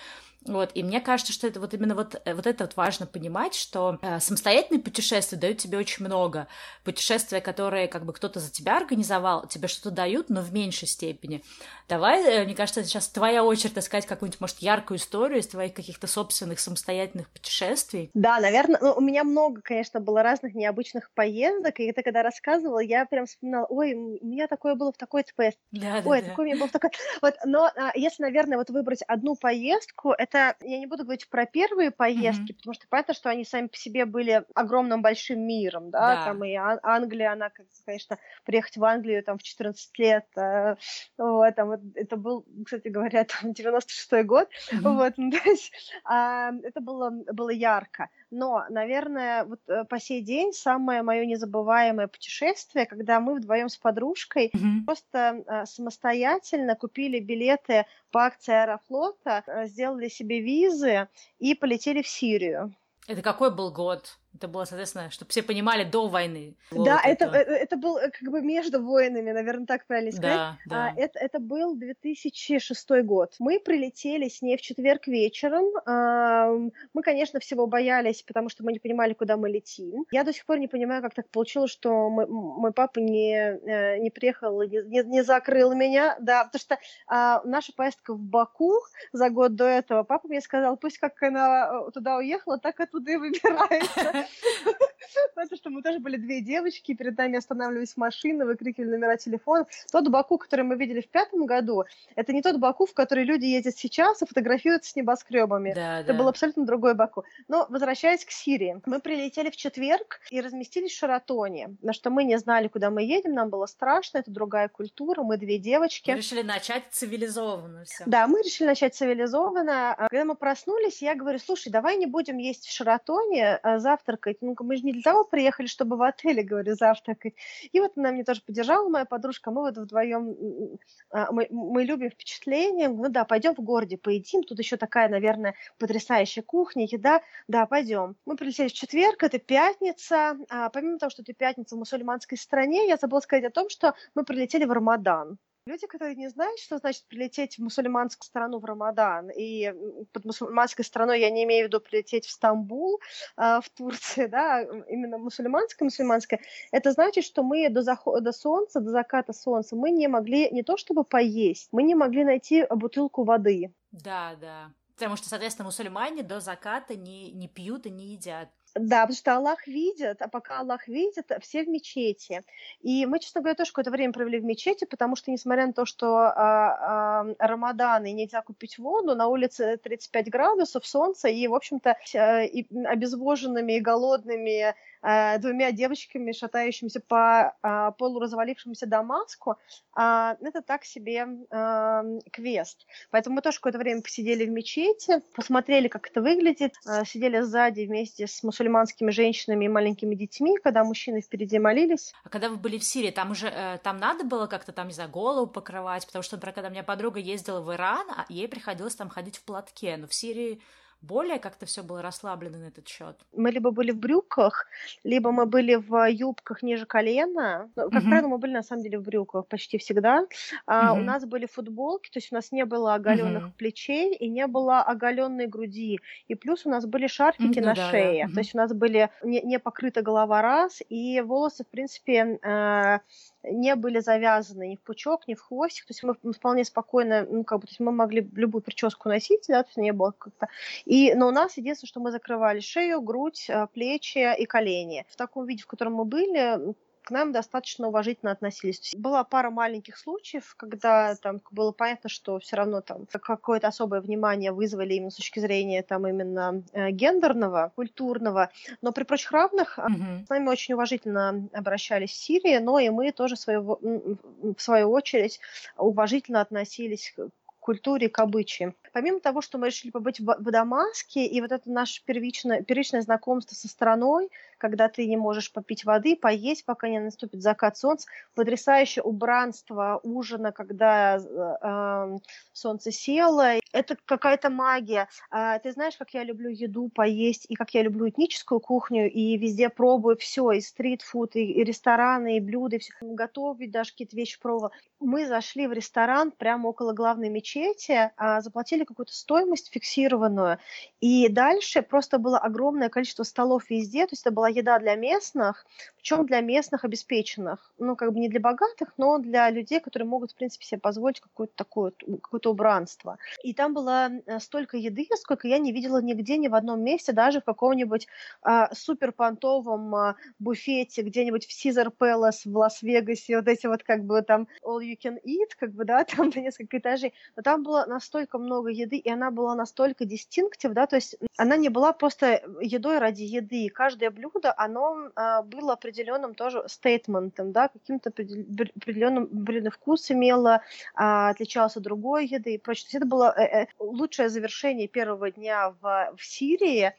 Вот, и мне кажется, что это вот именно вот, э, вот это вот важно понимать, что э, самостоятельные путешествия дают тебе очень много. Путешествия, которые как бы кто-то за тебя организовал, тебе что-то дают, но в меньшей степени. Давай, э, мне кажется, сейчас твоя очередь искать какую-нибудь, может, яркую историю из твоих каких-то собственных самостоятельных путешествий. Да, наверное, ну, у меня много, конечно, было разных необычных поездок, и это когда рассказывала, я прям вспоминала, ой, у меня такое было в такой-то поездке, да, ой, да, такое у меня было в такой... Вот, но а, если, наверное, вот выбрать одну поездку, это, я не буду говорить про первые поездки, mm-hmm. потому что понятно, что они сами по себе были огромным большим миром, да, да. там и Ан- Англия, она, конечно, приехать в Англию там в 14 лет, э, вот, там, это был, кстати говоря, там 96-й год, mm-hmm. вот, ну, то есть, а, это было, было ярко, но, наверное, вот э, по сей день самое мое незабываемое путешествие, когда мы вдвоем с подружкой mm-hmm. просто а, самостоятельно купили билеты по акции Аэрофлота, сделали себе визы и полетели в Сирию. Это какой был год? Это было, соответственно, чтобы все понимали до войны. Да, вот это, это, это был как бы между войнами, наверное, так правильно сказать. Да, да. А, это, это был 2006 год. Мы прилетели с ней в четверг вечером. А, мы, конечно, всего боялись, потому что мы не понимали, куда мы летим. Я до сих пор не понимаю, как так получилось, что мой, мой папа не, э, не приехал, не, не, закрыл меня. Да, потому что а, наша поездка в Баку за год до этого, папа мне сказал, пусть как она э, туда уехала, так оттуда и выбирается. Потому что мы тоже были две девочки, перед нами останавливались машины, выкрикивали номера телефона. Тот Баку, который мы видели в пятом году, это не тот Баку, в который люди ездят сейчас и фотографируются с небоскребами. Да, это да. был абсолютно другой Баку. Но возвращаясь к Сирии, мы прилетели в четверг и разместились в Шаратоне, на что мы не знали, куда мы едем, нам было страшно, это другая культура, мы две девочки. Мы решили начать цивилизованно все. Да, мы решили начать цивилизованно. А когда мы проснулись, я говорю, слушай, давай не будем есть в Шаратоне, а завтракать. Ну, мы же не для того приехали, чтобы в отеле, говорю, завтракать. И вот она мне тоже поддержала, моя подружка, мы вот вдвоем, а, мы, мы любим впечатления, ну да, пойдем в городе, поедим, тут еще такая, наверное, потрясающая кухня, еда, да, пойдем. Мы прилетели в четверг, это пятница, а помимо того, что это пятница в мусульманской стране, я забыла сказать о том, что мы прилетели в Рамадан. Люди, которые не знают, что значит прилететь в мусульманскую страну в Рамадан, и под мусульманской страной я не имею в виду прилететь в Стамбул, э, в Турции, да, именно мусульманская, мусульманская, это значит, что мы до захода солнца, до заката солнца, мы не могли не то чтобы поесть, мы не могли найти бутылку воды. Да, да. Потому что, соответственно, мусульмане до заката не, не пьют и не едят. Да, потому что Аллах видит, а пока Аллах видит, все в мечети. И мы, честно говоря, тоже какое-то время провели в мечети, потому что, несмотря на то, что а, а, Рамадан и нельзя купить воду, на улице 35 градусов, солнце, и, в общем-то, и обезвоженными и голодными а, двумя девочками, шатающимися по а, полуразвалившемуся Дамаску, а, это так себе а, квест. Поэтому мы тоже какое-то время посидели в мечети, посмотрели, как это выглядит, а, сидели сзади вместе с мусульманскими женщинами и маленькими детьми, когда мужчины впереди молились. А когда вы были в Сирии, там уже э, там надо было как-то там, знаю, голову покрывать, потому что, например, когда у меня подруга ездила в Иран, а ей приходилось там ходить в платке, но в Сирии более как-то все было расслаблено на этот счет. Мы либо были в брюках, либо мы были в юбках ниже колена. Ну, как uh-huh. правило, мы были на самом деле в брюках почти всегда. А. У нас были футболки, то есть у нас не было оголенных uh-huh. плечей и не было оголенной груди. И плюс у нас были шарфики uh-huh. на да, шее. Да. Uh-huh. То есть у нас были не, не покрыта голова раз, и волосы, в принципе, э, не были завязаны ни в пучок, ни в хвостик, то есть мы вполне спокойно, ну, как бы, то есть мы могли любую прическу носить, да, то есть не было как-то. И, но у нас единственное, что мы закрывали шею, грудь, э, плечи и колени. В таком виде, в котором мы были, к нам достаточно уважительно относились. Была пара маленьких случаев, когда там было понятно, что все равно там какое-то особое внимание вызвали именно с точки зрения там именно э, гендерного, культурного, но при прочих равных mm-hmm. с нами очень уважительно обращались в Сирии, но и мы тоже в свою очередь уважительно относились к культуре, к обычаям. Помимо того, что мы решили побыть в Дамаске, и вот это наше первичное, первичное знакомство со страной, когда ты не можешь попить воды, поесть, пока не наступит закат солнца, потрясающее убранство ужина, когда э, солнце село, это какая-то магия. Э, ты знаешь, как я люблю еду поесть, и как я люблю этническую кухню, и везде пробую все, и стритфуд, и, и рестораны, и блюда, и все. Готовить даже какие-то вещи пробовала. Мы зашли в ресторан прямо около главной мечети, э, заплатили какую-то стоимость фиксированную. И дальше просто было огромное количество столов везде, то есть это была еда для местных, причем для местных обеспеченных. Ну, как бы не для богатых, но для людей, которые могут, в принципе, себе позволить какое-то такое, какое-то убранство. И там было э, столько еды, сколько я не видела нигде, ни в одном месте, даже в каком-нибудь а, супер понтовом а, буфете где-нибудь в Caesar Palace в Лас-Вегасе, вот эти вот как бы там all you can eat, как бы, да, там на несколько этажей. Но там было настолько много еды, и она была настолько диstinctive, да, то есть она не была просто едой ради еды. Каждое блюдо, оно а, было определенным тоже стейтментом, да, каким-то определенным, определенный вкус имело, а, отличалось от другой еды и прочее. То есть это было э, э, лучшее завершение первого дня в, в Сирии,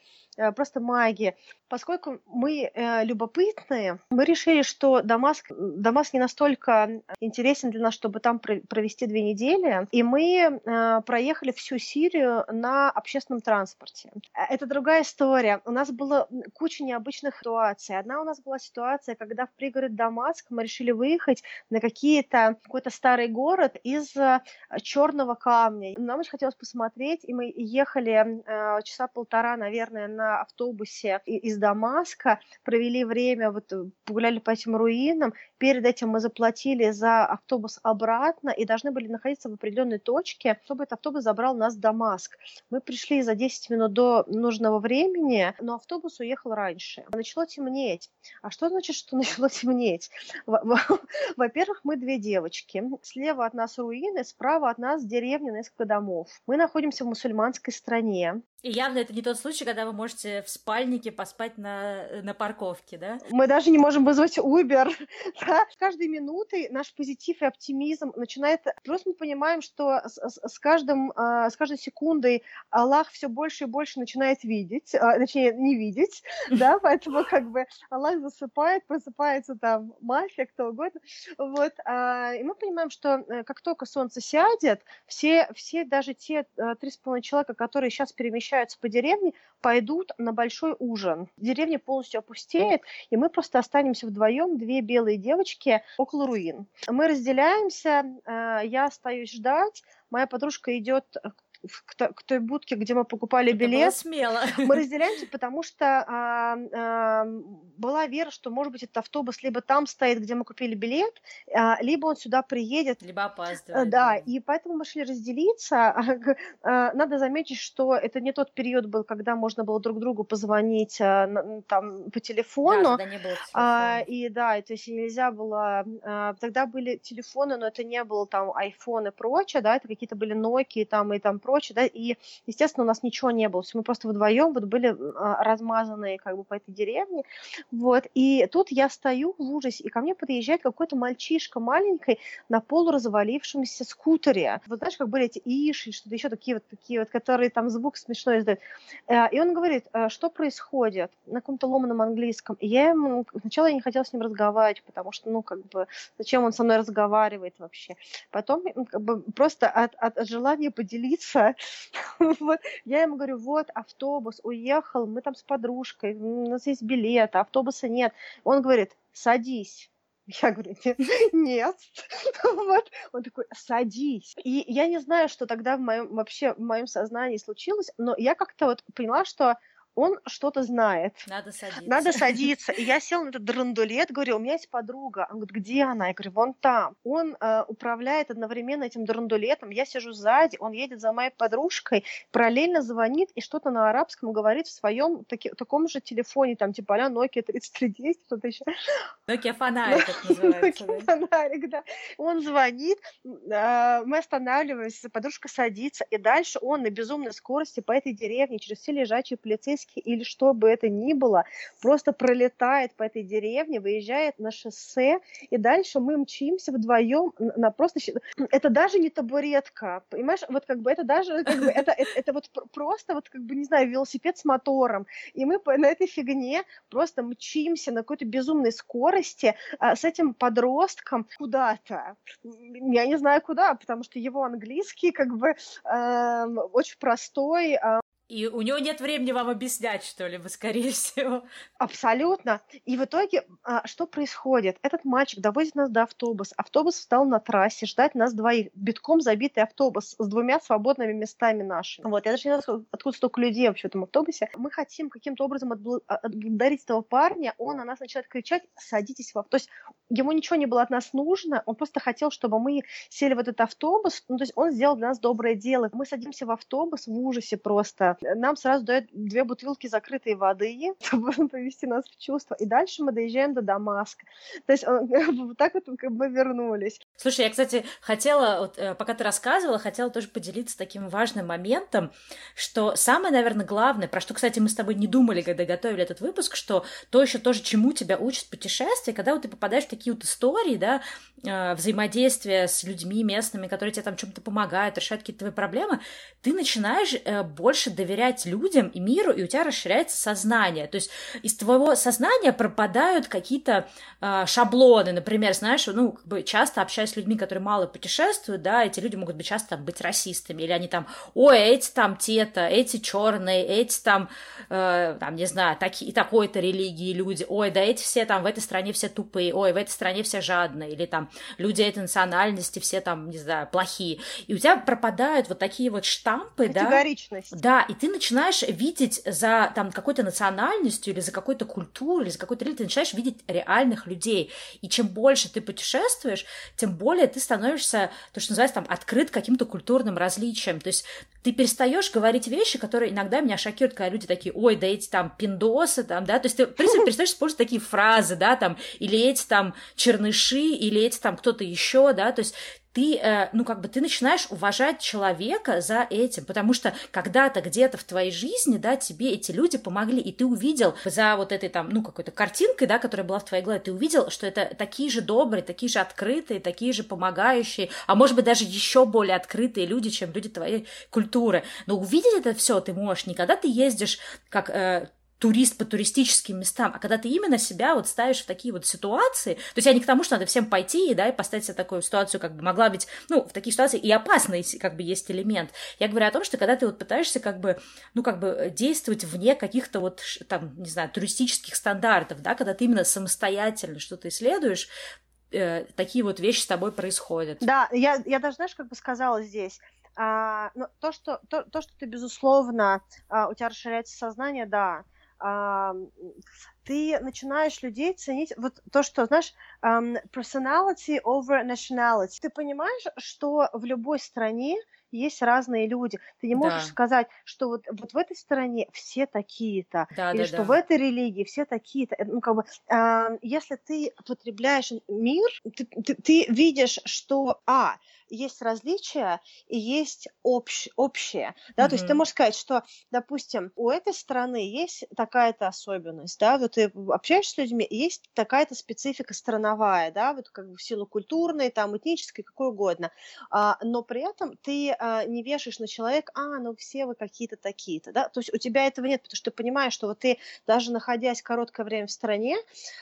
просто магия. Поскольку мы э, любопытные, мы решили, что Дамаск, Дамаск не настолько интересен для нас, чтобы там провести две недели, и мы э, проехали всю Сирию на общественном транспорте. Это другая история. У нас было куча необычных ситуаций. Одна у нас была ситуация, когда в пригород Дамаск мы решили выехать на какие-то какой-то старый город из э, черного камня. Нам очень хотелось посмотреть, и мы ехали э, часа полтора, наверное, на автобусе из Дамаска, провели время, вот э, погуляли по этим руинам. Перед этим мы заплатили за автобус обратно и должны были находиться в определенной точке, чтобы этот автобус забрал нас в Дамаск. Мы пришли за 10 минут до нужного времени, но автобус уехал раньше. Начало темнеть. А что значит, что начало темнеть? Во-первых, мы две девочки. Слева от нас руины, справа от нас деревня, несколько домов. Мы находимся в мусульманской стране. И явно это не тот случай, когда вы можете в спальнике поспать на, на парковке, да? Мы даже не можем вызвать Uber. да? С каждой минутой наш позитив и оптимизм начинает... Просто мы понимаем, что с, с, каждым, а, с каждой секундой Аллах все больше и больше начинает видеть, а, точнее, не видеть, да, поэтому как бы Аллах засыпает, просыпается там мафия, кто угодно, вот, а, и мы понимаем, что э, как только солнце сядет, все, все даже те три с половиной человека, которые сейчас перемещаются перемещаются по деревне, пойдут на большой ужин. Деревня полностью опустеет, и мы просто останемся вдвоем, две белые девочки около руин. Мы разделяемся, э, я остаюсь ждать, моя подружка идет к, к той будке, где мы покупали билет. Смело. Мы разделяемся, потому что а, а, была вера, что, может быть, этот автобус либо там стоит, где мы купили билет, а, либо он сюда приедет. Либо опаздывает. Да, да. и поэтому мы шли разделиться. А, надо заметить, что это не тот период был, когда можно было друг другу позвонить а, там по телефону. Да, не было а, и да, то есть нельзя было... А, тогда были телефоны, но это не было там iPhone и прочее, да, это какие-то были Nokia там и там прочее, да, и, естественно, у нас ничего не было, мы просто вдвоем вот были а, размазанные как бы по этой деревне, вот, и тут я стою в ужасе, и ко мне подъезжает какой-то мальчишка маленький на полуразвалившемся скутере, вот знаешь, как были эти иши, что-то еще такие вот, такие вот, которые там звук смешной издают, э, и он говорит, «Э, что происходит? На каком-то ломаном английском, и я ему, сначала я не хотела с ним разговаривать, потому что, ну, как бы, зачем он со мной разговаривает вообще, потом, как бы, просто от, от желания поделиться вот. Я ему говорю, вот автобус уехал, мы там с подружкой, у нас есть билет, автобуса нет. Он говорит, садись. Я говорю, нет. вот. Он такой, садись. И я не знаю, что тогда в моем, вообще в моем сознании случилось, но я как-то вот поняла, что он что-то знает. Надо садиться. Надо садиться. И я села на этот драндулет, говорю, у меня есть подруга. Он говорит, где она? Я говорю, вон там. Он э, управляет одновременно этим драндулетом. Я сижу сзади, он едет за моей подружкой, параллельно звонит и что-то на арабском говорит в своем таки, таком же телефоне, там типа а Nokia 3310, что-то еще. Nokia фонарик это называется. Nokia фонарик, да. Он звонит, э, мы останавливаемся, подружка садится, и дальше он на безумной скорости по этой деревне через все лежачие полицейские полицейский или что бы это ни было, просто пролетает по этой деревне, выезжает на шоссе, и дальше мы мчимся вдвоем на просто... Это даже не табуретка, понимаешь? Вот как бы это даже... Как бы, это, это, это вот просто вот как бы, не знаю, велосипед с мотором. И мы на этой фигне просто мчимся на какой-то безумной скорости а, с этим подростком куда-то. Я не знаю куда, потому что его английский как бы э, очень простой, э, и у него нет времени вам объяснять, что ли, скорее всего. Абсолютно. И в итоге а, что происходит? Этот мальчик довозит нас до автобуса. Автобус встал на трассе ждать нас двоих. Битком забитый автобус с двумя свободными местами нашими. Вот, я даже не знаю, откуда столько людей вообще в этом автобусе. Мы хотим каким-то образом а, отблагодарить этого парня. Он на нас начинает кричать, садитесь в автобус. То есть ему ничего не было от нас нужно. Он просто хотел, чтобы мы сели в этот автобус. Ну, то есть он сделал для нас доброе дело. Мы садимся в автобус в ужасе просто нам сразу дают две бутылки закрытой воды, чтобы привести нас в чувство. И дальше мы доезжаем до Дамаска. То есть вот так вот мы вернулись. Слушай, я, кстати, хотела, вот, э, пока ты рассказывала, хотела тоже поделиться таким важным моментом, что самое, наверное, главное, про что, кстати, мы с тобой не думали, когда готовили этот выпуск, что то еще тоже, чему тебя учат путешествия, когда вот ты попадаешь в такие вот истории, да, э, взаимодействия с людьми местными, которые тебе там чем-то помогают, решают какие-то твои проблемы, ты начинаешь э, больше доверять доверять людям и миру, и у тебя расширяется сознание. То есть из твоего сознания пропадают какие-то э, шаблоны. Например, знаешь, ну, как бы часто общаясь с людьми, которые мало путешествуют, да, эти люди могут быть часто там, быть расистами, или они там, ой, эти там те-то, эти черные, эти там, э, там, не знаю, такие, такой-то религии люди, ой, да эти все там в этой стране все тупые, ой, в этой стране все жадные, или там люди этой национальности все там, не знаю, плохие. И у тебя пропадают вот такие вот штампы, да? Категоричность. Да, и ты начинаешь видеть за там какой-то национальностью или за какой-то культурой, или за какой-то религией, ты начинаешь видеть реальных людей. И чем больше ты путешествуешь, тем более ты становишься, то, что называется, там, открыт каким-то культурным различиям. То есть ты перестаешь говорить вещи, которые иногда меня шокируют, когда люди такие, ой, да эти там пиндосы, там, да, то есть ты, в принципе, перестаешь использовать такие фразы, да, там, или эти там черныши, или эти там кто-то еще, да, то есть ты, э, ну, как бы ты начинаешь уважать человека за этим, потому что когда-то где-то в твоей жизни, да, тебе эти люди помогли, и ты увидел за вот этой там, ну, какой-то картинкой, да, которая была в твоей голове, ты увидел, что это такие же добрые, такие же открытые, такие же помогающие, а может быть даже еще более открытые люди, чем люди твоей культуры. Но увидеть это все ты можешь не когда ты ездишь как э, турист по туристическим местам, а когда ты именно себя вот ставишь в такие вот ситуации, то есть я не к тому, что надо всем пойти, да, и поставить себе такую ситуацию, как бы могла быть, ну, в таких ситуациях и опасный, как бы, есть элемент. Я говорю о том, что когда ты вот пытаешься, как бы, ну, как бы, действовать вне каких-то вот, там, не знаю, туристических стандартов, да, когда ты именно самостоятельно что-то исследуешь, э, такие вот вещи с тобой происходят. Да, я, я даже, знаешь, как бы сказала здесь, а, ну, то, что, то, то, что ты, безусловно, а, у тебя расширяется сознание, да, ты начинаешь людей ценить, вот то, что, знаешь, personality over nationality. Ты понимаешь, что в любой стране есть разные люди. Ты не можешь да. сказать, что вот, вот в этой стране все такие-то, да, или да, что да. в этой религии все такие-то. Э, ну, как бы, э, если ты потребляешь мир, ты, ты, ты видишь, что, а, есть различия и есть общ, общее, да, mm-hmm. то есть ты можешь сказать, что, допустим, у этой страны есть такая-то особенность, да, вот ты общаешься с людьми, есть такая-то специфика страновая, да, вот как бы в силу культурной, там, этнической, какой угодно, а, но при этом ты а, не вешаешь на человека, а, ну все вы какие-то такие-то, да, то есть у тебя этого нет, потому что ты понимаешь, что вот ты даже находясь короткое время в стране,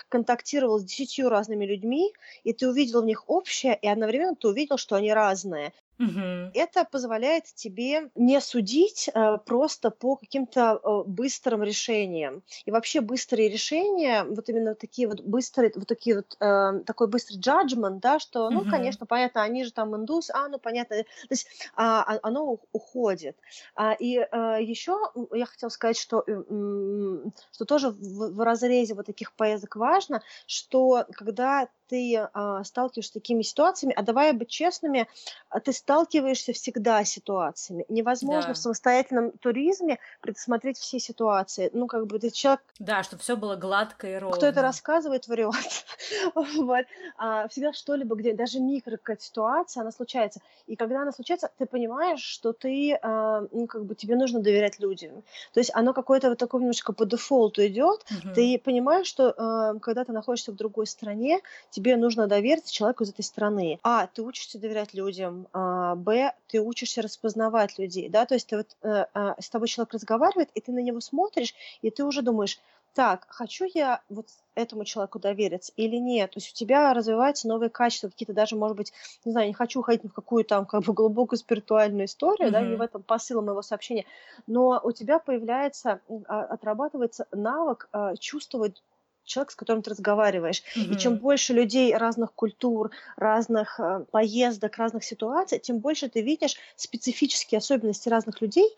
контактировал с десятью разными людьми, и ты увидел в них общее, и одновременно ты увидел, что они разное. Угу. Это позволяет тебе не судить э, просто по каким-то э, быстрым решениям. И вообще быстрые решения, вот именно такие вот быстрые, вот такие вот э, такой быстрый judgment, да, что, ну, угу. конечно, понятно, они же там индус, а, ну, понятно, то есть а, а оно уходит. А, и а, еще я хотела сказать, что, что тоже в, в разрезе вот таких поездок важно, что когда ты а, сталкиваешься с такими ситуациями, а давай быть честными, а, ты сталкиваешься всегда с ситуациями. Невозможно да. в самостоятельном туризме предусмотреть все ситуации. Ну, как бы ты человек... Да, чтобы все было гладко и ровно. Кто это рассказывает, врет. вот. а, всегда что-либо, где даже микро ситуация, она случается. И когда она случается, ты понимаешь, что ты, а, ну, как бы тебе нужно доверять людям. То есть оно какое-то вот такое немножко по дефолту идет. Угу. Ты понимаешь, что а, когда ты находишься в другой стране, тебе нужно довериться человеку из этой страны. А, ты учишься доверять людям. А, б, ты учишься распознавать людей. Да? То есть ты вот, а, а, с тобой человек разговаривает, и ты на него смотришь, и ты уже думаешь, так, хочу я вот этому человеку довериться или нет. То есть у тебя развиваются новые качества, какие-то даже, может быть, не знаю, не хочу уходить ни в какую там как бы глубокую спиритуальную историю, mm-hmm. да, не в этом посыл моего сообщения, но у тебя появляется, отрабатывается навык чувствовать человек, с которым ты разговариваешь. Mm-hmm. И чем больше людей разных культур, разных э, поездок, разных ситуаций, тем больше ты видишь специфические особенности разных людей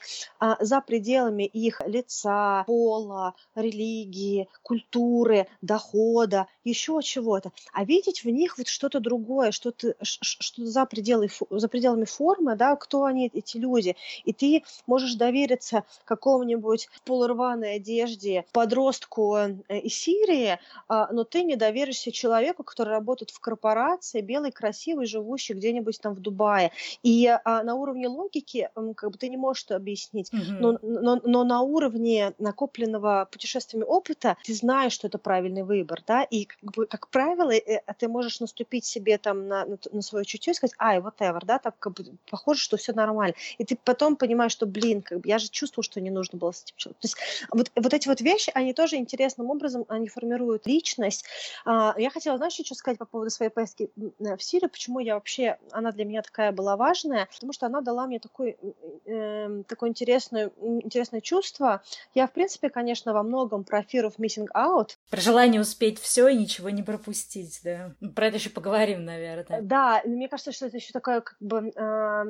э, за пределами их лица, пола, религии, культуры, дохода, еще чего-то. А видеть в них вот что-то другое, что-то что за, пределы, за пределами формы, да, кто они, эти люди. И ты можешь довериться какому-нибудь полурваной одежде подростку э, из Сирии, истории, а, но ты не доверишься человеку, который работает в корпорации, белый, красивый, живущий где-нибудь там в Дубае. И а, на уровне логики как бы ты не можешь это объяснить, mm-hmm. но, но, но на уровне накопленного путешествиями опыта ты знаешь, что это правильный выбор, да, и как бы, как правило, э, ты можешь наступить себе там на, на, на свое чутье и сказать, ай, whatever, да, так как бы похоже, что все нормально. И ты потом понимаешь, что, блин, как бы я же чувствовал, что не нужно было с этим человеком. То есть вот, вот эти вот вещи, они тоже интересным образом, они формируют личность. А, я хотела, знаешь, что сказать по поводу своей поездки э, в Сирию, почему я вообще, она для меня такая была важная, потому что она дала мне такой, э, такое интересное, интересное чувство. Я, в принципе, конечно, во многом про fear of missing out. Про желание успеть все и ничего не пропустить, да. Про это еще поговорим, наверное. Да, мне кажется, что это еще такой как бы э,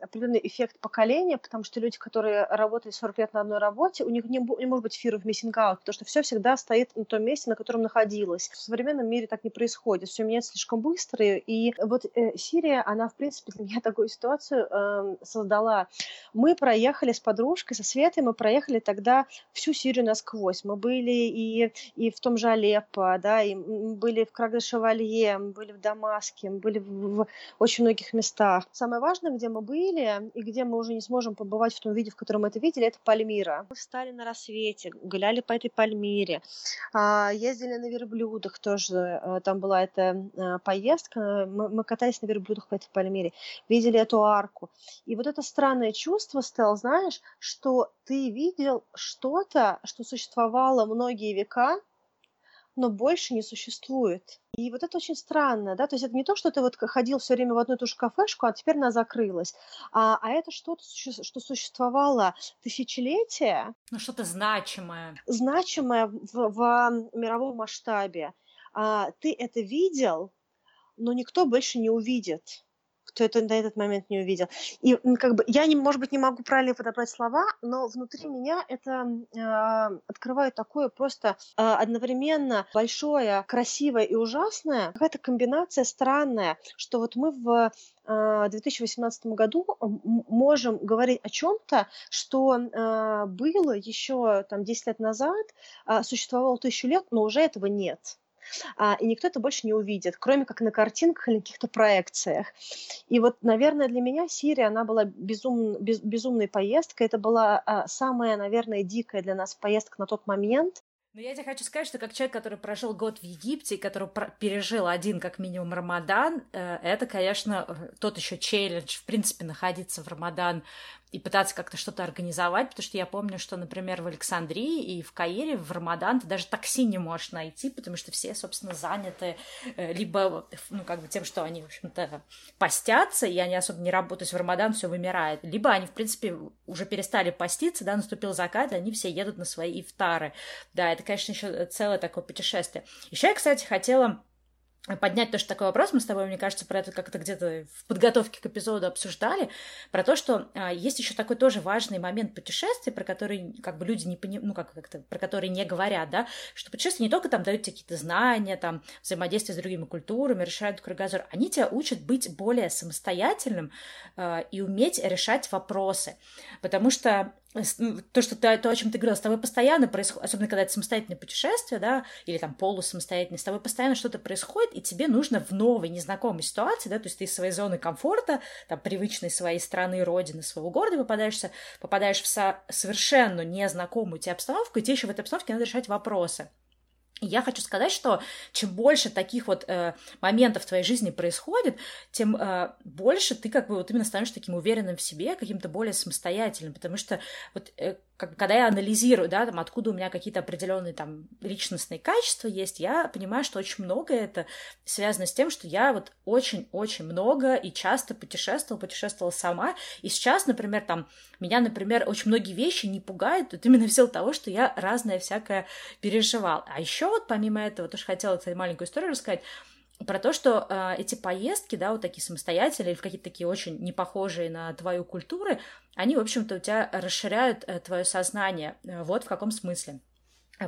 определенный эффект поколения, потому что люди, которые работали 40 лет на одной работе, у них не, не может быть fear of missing out, потому что все всегда стоит на том месте, на котором находилось. В современном мире так не происходит, все меняется слишком быстро, и вот э, Сирия, она, в принципе, для меня такую ситуацию э, создала. Мы проехали с подружкой, со Светой, мы проехали тогда всю Сирию насквозь. Мы были и, и в том же Алеппо, да, и были в Крагде-Шевалье, мы были в Дамаске, были в, в очень многих местах. Самое важное, где мы были, и где мы уже не сможем побывать в том виде, в котором мы это видели, это Пальмира. Мы встали на рассвете, гуляли по этой Пальмире, ездили на верблюдах тоже, э, там была эта э, поездка, мы, катались на верблюдах по этой Пальмире, видели эту арку. И вот это странное чувство, Стел, знаешь, что ты видел что-то, что существовало многие века, но больше не существует. И вот это очень странно, да, то есть это не то, что ты вот ходил все время в одну и ту же кафешку, а теперь она закрылась, а, а это что-то, что существовало тысячелетия. Ну, что-то значимое. Значимое в, в мировом масштабе. А, ты это видел, но никто больше не увидит кто это на этот момент не увидел. И как бы я, не, может быть, не могу правильно подобрать слова, но внутри меня это э, открывает такое просто э, одновременно большое, красивое и ужасное. Какая-то комбинация странная, что вот мы в 2018 году можем говорить о чем-то, что э, было еще там 10 лет назад, э, существовало тысячу лет, но уже этого нет а, и никто это больше не увидит, кроме как на картинках или каких-то проекциях. И вот, наверное, для меня Сирия, она была безум, без, безумной поездкой, это была а, самая, наверное, дикая для нас поездка на тот момент. Но я тебе хочу сказать, что как человек, который прожил год в Египте, который пережил один как минимум Рамадан, э, это, конечно, э, тот еще челлендж, в принципе, находиться в Рамадан и пытаться как-то что-то организовать, потому что я помню, что, например, в Александрии и в Каире в Рамадан ты даже такси не можешь найти, потому что все, собственно, заняты э, либо, ну, как бы тем, что они, в общем-то, постятся, и они особо не работают, в Рамадан все вымирает, либо они, в принципе, уже перестали поститься, да, наступил закат, и они все едут на свои ифтары. Да, это, конечно, еще целое такое путешествие. Еще я, кстати, хотела поднять тоже такой вопрос. Мы с тобой, мне кажется, про это как-то где-то в подготовке к эпизоду обсуждали, про то, что а, есть еще такой тоже важный момент путешествия, про который как бы люди не понимают, ну как как-то, про который не говорят, да, что путешествия не только там дают тебе какие-то знания, там, взаимодействие с другими культурами, расширяют кругозор, они тебя учат быть более самостоятельным а, и уметь решать вопросы, потому что то, что ты, то, о чем ты говорила, с тобой постоянно происходит, особенно когда это самостоятельное путешествие, да, или там полусамостоятельное, с тобой постоянно что-то происходит, и тебе нужно в новой, незнакомой ситуации, да, то есть ты из своей зоны комфорта, там, привычной своей страны, родины, своего города попадаешься, попадаешь в со- совершенно незнакомую тебе обстановку, и тебе еще в этой обстановке надо решать вопросы. Я хочу сказать, что чем больше таких вот э, моментов в твоей жизни происходит, тем э, больше ты как бы вот именно становишься таким уверенным в себе, каким-то более самостоятельным, потому что вот э, когда я анализирую, да, там, откуда у меня какие-то определенные там личностные качества есть, я понимаю, что очень много это связано с тем, что я вот очень-очень много и часто путешествовала, путешествовала сама, и сейчас, например, там, меня, например, очень многие вещи не пугают, вот именно в силу того, что я разное всякое переживал. А еще вот помимо этого, тоже хотела, кстати, маленькую историю рассказать, про то, что э, эти поездки, да, вот такие самостоятельные или в какие-то такие очень непохожие на твою культуру, они, в общем-то, у тебя расширяют э, твое сознание. Э, вот в каком смысле.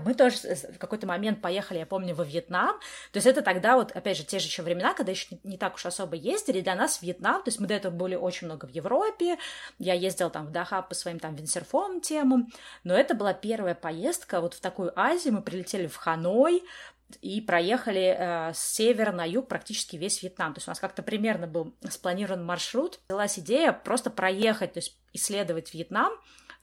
мы тоже в какой-то момент поехали, я помню, во Вьетнам. То есть это тогда вот, опять же, те же еще времена, когда еще не, так уж особо ездили. Для нас Вьетнам, то есть мы до этого были очень много в Европе. Я ездила там в Даха по своим там виндсерфовым темам. Но это была первая поездка вот в такую Азию. Мы прилетели в Ханой, и проехали э, с севера на юг практически весь Вьетнам. То есть у нас как-то примерно был спланирован маршрут. Взялась идея просто проехать, то есть исследовать Вьетнам,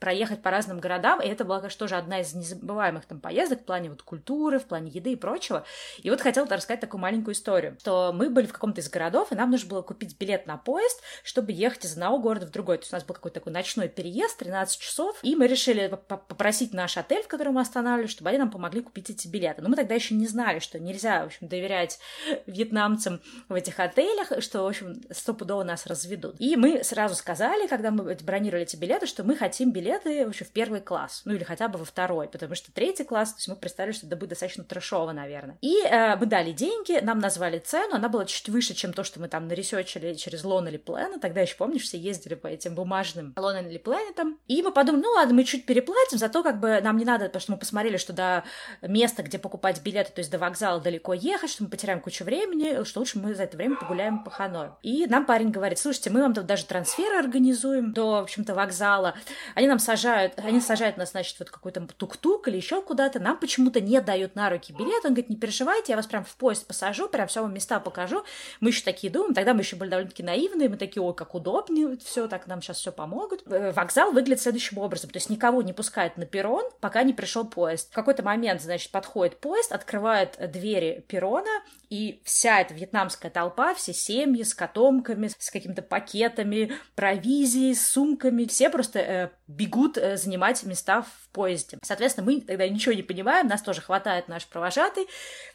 проехать по разным городам, и это была, конечно, тоже одна из незабываемых там поездок в плане вот культуры, в плане еды и прочего. И вот хотела рассказать такую маленькую историю, что мы были в каком-то из городов, и нам нужно было купить билет на поезд, чтобы ехать из одного города в другой. То есть у нас был какой-то такой ночной переезд, 13 часов, и мы решили попросить наш отель, в котором мы останавливались, чтобы они нам помогли купить эти билеты. Но мы тогда еще не знали, что нельзя, в общем, доверять вьетнамцам в этих отелях, что, в общем, стопудово нас разведут. И мы сразу сказали, когда мы бронировали эти билеты, что мы хотим билет билеты вообще в первый класс, ну или хотя бы во второй, потому что третий класс, то есть мы представили, что это будет достаточно трэшово, наверное. И э, мы дали деньги, нам назвали цену, она была чуть выше, чем то, что мы там наресечили через Lonely Planet, тогда еще, помнишь, все ездили по этим бумажным Lonely Planet, и мы подумали, ну ладно, мы чуть переплатим, зато как бы нам не надо, потому что мы посмотрели, что до места, где покупать билеты, то есть до вокзала далеко ехать, что мы потеряем кучу времени, что лучше мы за это время погуляем по Ханою. И нам парень говорит, слушайте, мы вам тут даже трансфер организуем до, в общем-то, вокзала. Они нам сажают, они сажают нас, значит, вот какой-то тук-тук или еще куда-то, нам почему-то не дают на руки билет, он говорит, не переживайте, я вас прям в поезд посажу, прям все вам места покажу. Мы еще такие думаем, тогда мы еще были довольно-таки наивные, мы такие, ой, как удобнее, все, так нам сейчас все помогут. Э, вокзал выглядит следующим образом, то есть никого не пускают на перрон, пока не пришел поезд. В какой-то момент, значит, подходит поезд, открывает двери перрона, и вся эта вьетнамская толпа, все семьи с котомками, с какими-то пакетами, провизией, сумками, все просто э, бегут э, занимать места в поезде. Соответственно, мы тогда ничего не понимаем, нас тоже хватает наш провожатый,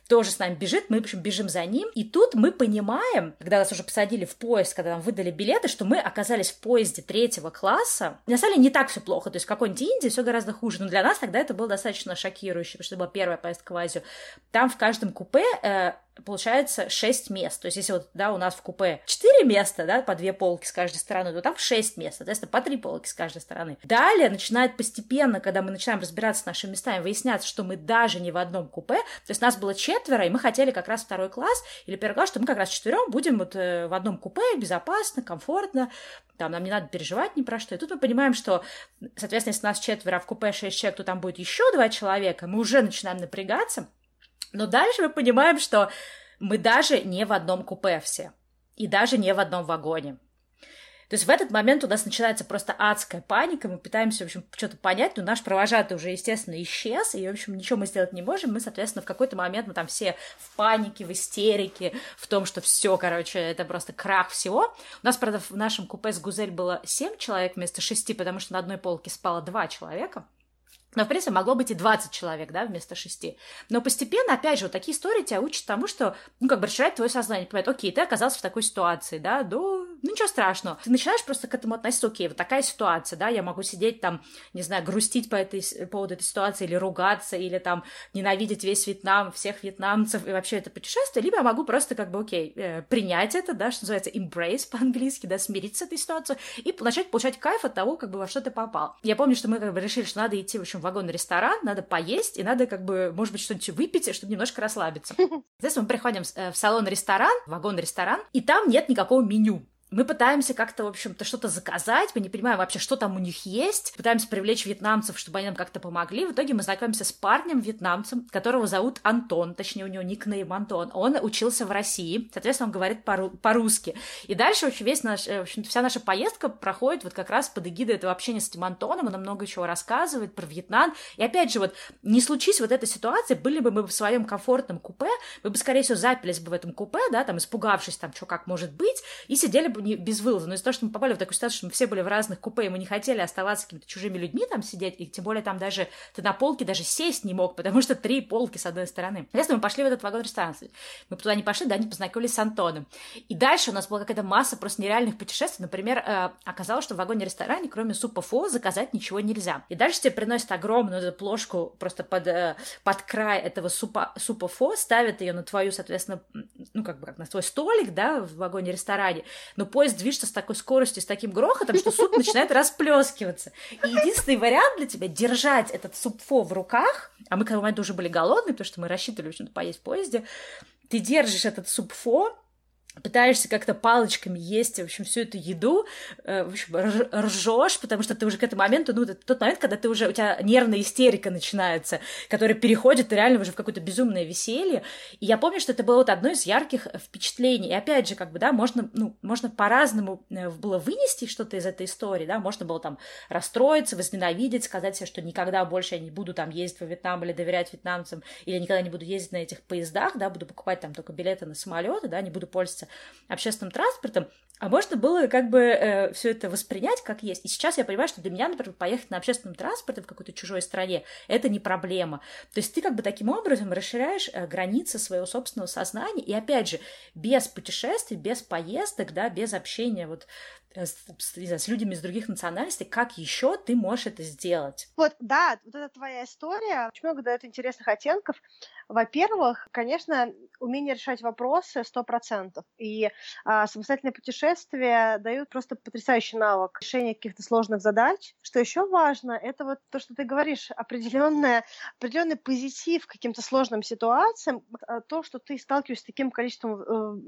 тоже с нами бежит, мы, в общем, бежим за ним. И тут мы понимаем, когда нас уже посадили в поезд, когда нам выдали билеты, что мы оказались в поезде третьего класса. На самом деле не так все плохо, то есть в какой-нибудь Индии все гораздо хуже, но для нас тогда это было достаточно шокирующе, потому что это была первая поездка в Азию. Там в каждом купе э, получается 6 мест. То есть, если вот, да, у нас в купе 4 места, да, по 2 полки с каждой стороны, то там 6 мест, соответственно, по 3 полки с каждой стороны. Далее начинает постепенно, когда мы начинаем разбираться с нашими местами, выясняться, что мы даже не в одном купе, то есть нас было четверо, и мы хотели как раз второй класс или первый класс, что мы как раз четвером будем вот э, в одном купе, безопасно, комфортно, там нам не надо переживать ни про что. И тут мы понимаем, что, соответственно, если нас четверо, а в купе 6 человек, то там будет еще два человека, мы уже начинаем напрягаться, но дальше мы понимаем, что мы даже не в одном купе все. И даже не в одном вагоне. То есть в этот момент у нас начинается просто адская паника, мы пытаемся, в общем, что-то понять, но наш провожатый уже, естественно, исчез, и, в общем, ничего мы сделать не можем. Мы, соответственно, в какой-то момент мы там все в панике, в истерике, в том, что все, короче, это просто крах всего. У нас, правда, в нашем купе с Гузель было 7 человек вместо 6, потому что на одной полке спало 2 человека. Но, в принципе, могло быть и 20 человек, да, вместо 6. Но постепенно, опять же, вот такие истории тебя учат тому, что, ну, как бы расширять твое сознание, понимать, окей, ты оказался в такой ситуации, да, до ну ничего страшного. Ты начинаешь просто к этому относиться, окей, вот такая ситуация, да, я могу сидеть там, не знаю, грустить по этой, поводу этой ситуации, или ругаться, или там ненавидеть весь Вьетнам, всех вьетнамцев и вообще это путешествие, либо я могу просто как бы, окей, э, принять это, да, что называется embrace по-английски, да, смириться с этой ситуацией и начать получать кайф от того, как бы во что ты попал. Я помню, что мы как бы решили, что надо идти, в общем, в вагон-ресторан, надо поесть, и надо как бы, может быть, что-нибудь выпить, чтобы немножко расслабиться. Здесь мы приходим э, в салон-ресторан, вагон-ресторан, и там нет никакого меню мы пытаемся как-то, в общем-то, что-то заказать, мы не понимаем вообще, что там у них есть, пытаемся привлечь вьетнамцев, чтобы они нам как-то помогли. В итоге мы знакомимся с парнем вьетнамцем, которого зовут Антон, точнее, у него никнейм Антон. Он учился в России, соответственно, он говорит по-русски. И дальше, в общем, весь наш, э, в общем вся наша поездка проходит вот как раз под эгидой этого общения с этим Антоном, он нам много чего рассказывает про Вьетнам. И опять же, вот, не случись вот эта ситуация, были бы мы в своем комфортном купе, мы бы, скорее всего, запились бы в этом купе, да, там, испугавшись, там, что как может быть, и сидели бы не безвылазно. Но из-за того, что мы попали в такую ситуацию, что мы все были в разных купе, и мы не хотели оставаться какими-то чужими людьми там сидеть, и тем более там даже ты на полке даже сесть не мог, потому что три полки с одной стороны. Соответственно, мы пошли в этот вагон-ресторан. Мы туда не пошли, да, не познакомились с Антоном. И дальше у нас была какая-то масса просто нереальных путешествий. Например, э, оказалось, что в вагоне-ресторане, кроме супа фо, заказать ничего нельзя. И дальше тебе приносят огромную эту плошку просто под, э, под край этого супа, супа фо, ставят ее на твою, соответственно, ну, как бы как на твой столик, да, в вагоне-ресторане, но поезд движется с такой скоростью, с таким грохотом, что суп начинает расплескиваться. И единственный вариант для тебя держать этот супфо в руках, а мы к тому моменту уже были голодные, потому что мы рассчитывали, общем-то, поесть в поезде, ты держишь этот супфо, пытаешься как-то палочками есть, в общем, всю эту еду, э, в общем, ржешь, потому что ты уже к этому моменту, ну, тот момент, когда ты уже, у тебя нервная истерика начинается, которая переходит реально уже в какое-то безумное веселье. И я помню, что это было вот одно из ярких впечатлений. И опять же, как бы, да, можно, ну, можно по-разному э, было вынести что-то из этой истории, да, можно было там расстроиться, возненавидеть, сказать себе, что никогда больше я не буду там ездить во Вьетнам или доверять вьетнамцам, или никогда не буду ездить на этих поездах, да, буду покупать там только билеты на самолеты, да, не буду пользоваться общественным транспортом, а можно было как бы э, все это воспринять как есть. И сейчас я понимаю, что для меня, например, поехать на общественном транспорте в какой-то чужой стране это не проблема. То есть ты как бы таким образом расширяешь э, границы своего собственного сознания. И опять же, без путешествий, без поездок, да, без общения вот с, не знаю, с людьми из других национальностей, как еще ты можешь это сделать? Вот, да, вот это твоя история очень много дает интересных оттенков. Во-первых, конечно, умение решать вопросы сто процентов. И а, самостоятельные путешествия дают просто потрясающий навык решения каких-то сложных задач. Что еще важно, это вот то, что ты говоришь, определенное, определенный позитив к каким-то сложным ситуациям, а, то, что ты сталкиваешься с таким количеством э,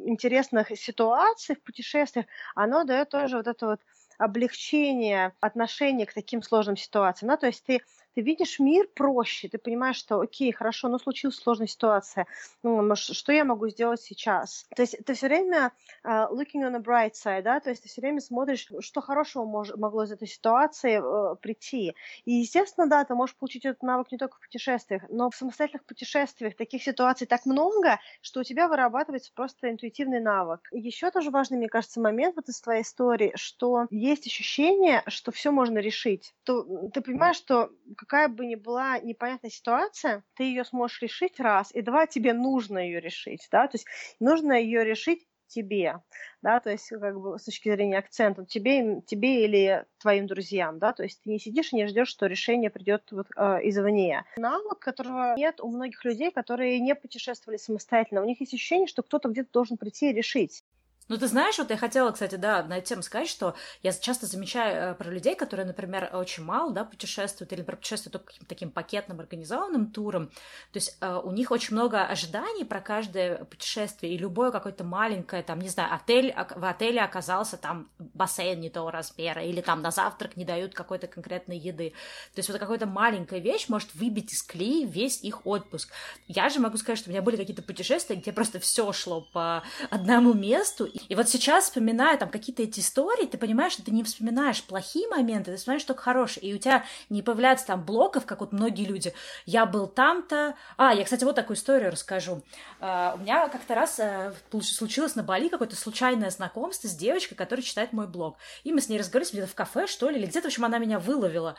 интересных ситуаций в путешествиях, оно дает тоже вот это вот облегчение отношения к таким сложным ситуациям. Да? То есть ты ты видишь мир проще, ты понимаешь, что окей, хорошо, ну случилась сложная ситуация, ну, что я могу сделать сейчас? То есть ты все время uh, looking on the bright side, да, то есть ты все время смотришь, что хорошего мож, могло из этой ситуации uh, прийти. И, естественно, да, ты можешь получить этот навык не только в путешествиях, но в самостоятельных путешествиях таких ситуаций так много, что у тебя вырабатывается просто интуитивный навык. Еще тоже важный, мне кажется, момент вот из твоей истории, что есть ощущение, что все можно решить. То, ты понимаешь, что какая бы ни была непонятная ситуация, ты ее сможешь решить раз, и два, тебе нужно ее решить, да, то есть нужно ее решить тебе, да, то есть как бы с точки зрения акцента, тебе, тебе или твоим друзьям, да, то есть ты не сидишь и не ждешь, что решение придет вот, э, извне. Навык, которого нет у многих людей, которые не путешествовали самостоятельно, у них есть ощущение, что кто-то где-то должен прийти и решить. Ну, ты знаешь, вот я хотела, кстати, да, на эту тему сказать, что я часто замечаю э, про людей, которые, например, очень мало, да, путешествуют, или, путешествуют только каким-то таким пакетным организованным туром, то есть э, у них очень много ожиданий про каждое путешествие, и любое какое-то маленькое, там, не знаю, отель, в отеле оказался там бассейн не того размера, или там на завтрак не дают какой-то конкретной еды. То есть вот какая-то маленькая вещь может выбить из колеи весь их отпуск. Я же могу сказать, что у меня были какие-то путешествия, где просто все шло по одному месту, и вот сейчас, вспоминая там какие-то эти истории, ты понимаешь, что ты не вспоминаешь плохие моменты, ты вспоминаешь только хорошие. И у тебя не появляется там блоков, как вот многие люди. Я был там-то. А, я, кстати, вот такую историю расскажу. Uh, у меня как-то раз uh, случилось на Бали какое-то случайное знакомство с девочкой, которая читает мой блог. И мы с ней разговаривали где-то в кафе, что ли, или где-то, в общем, она меня выловила.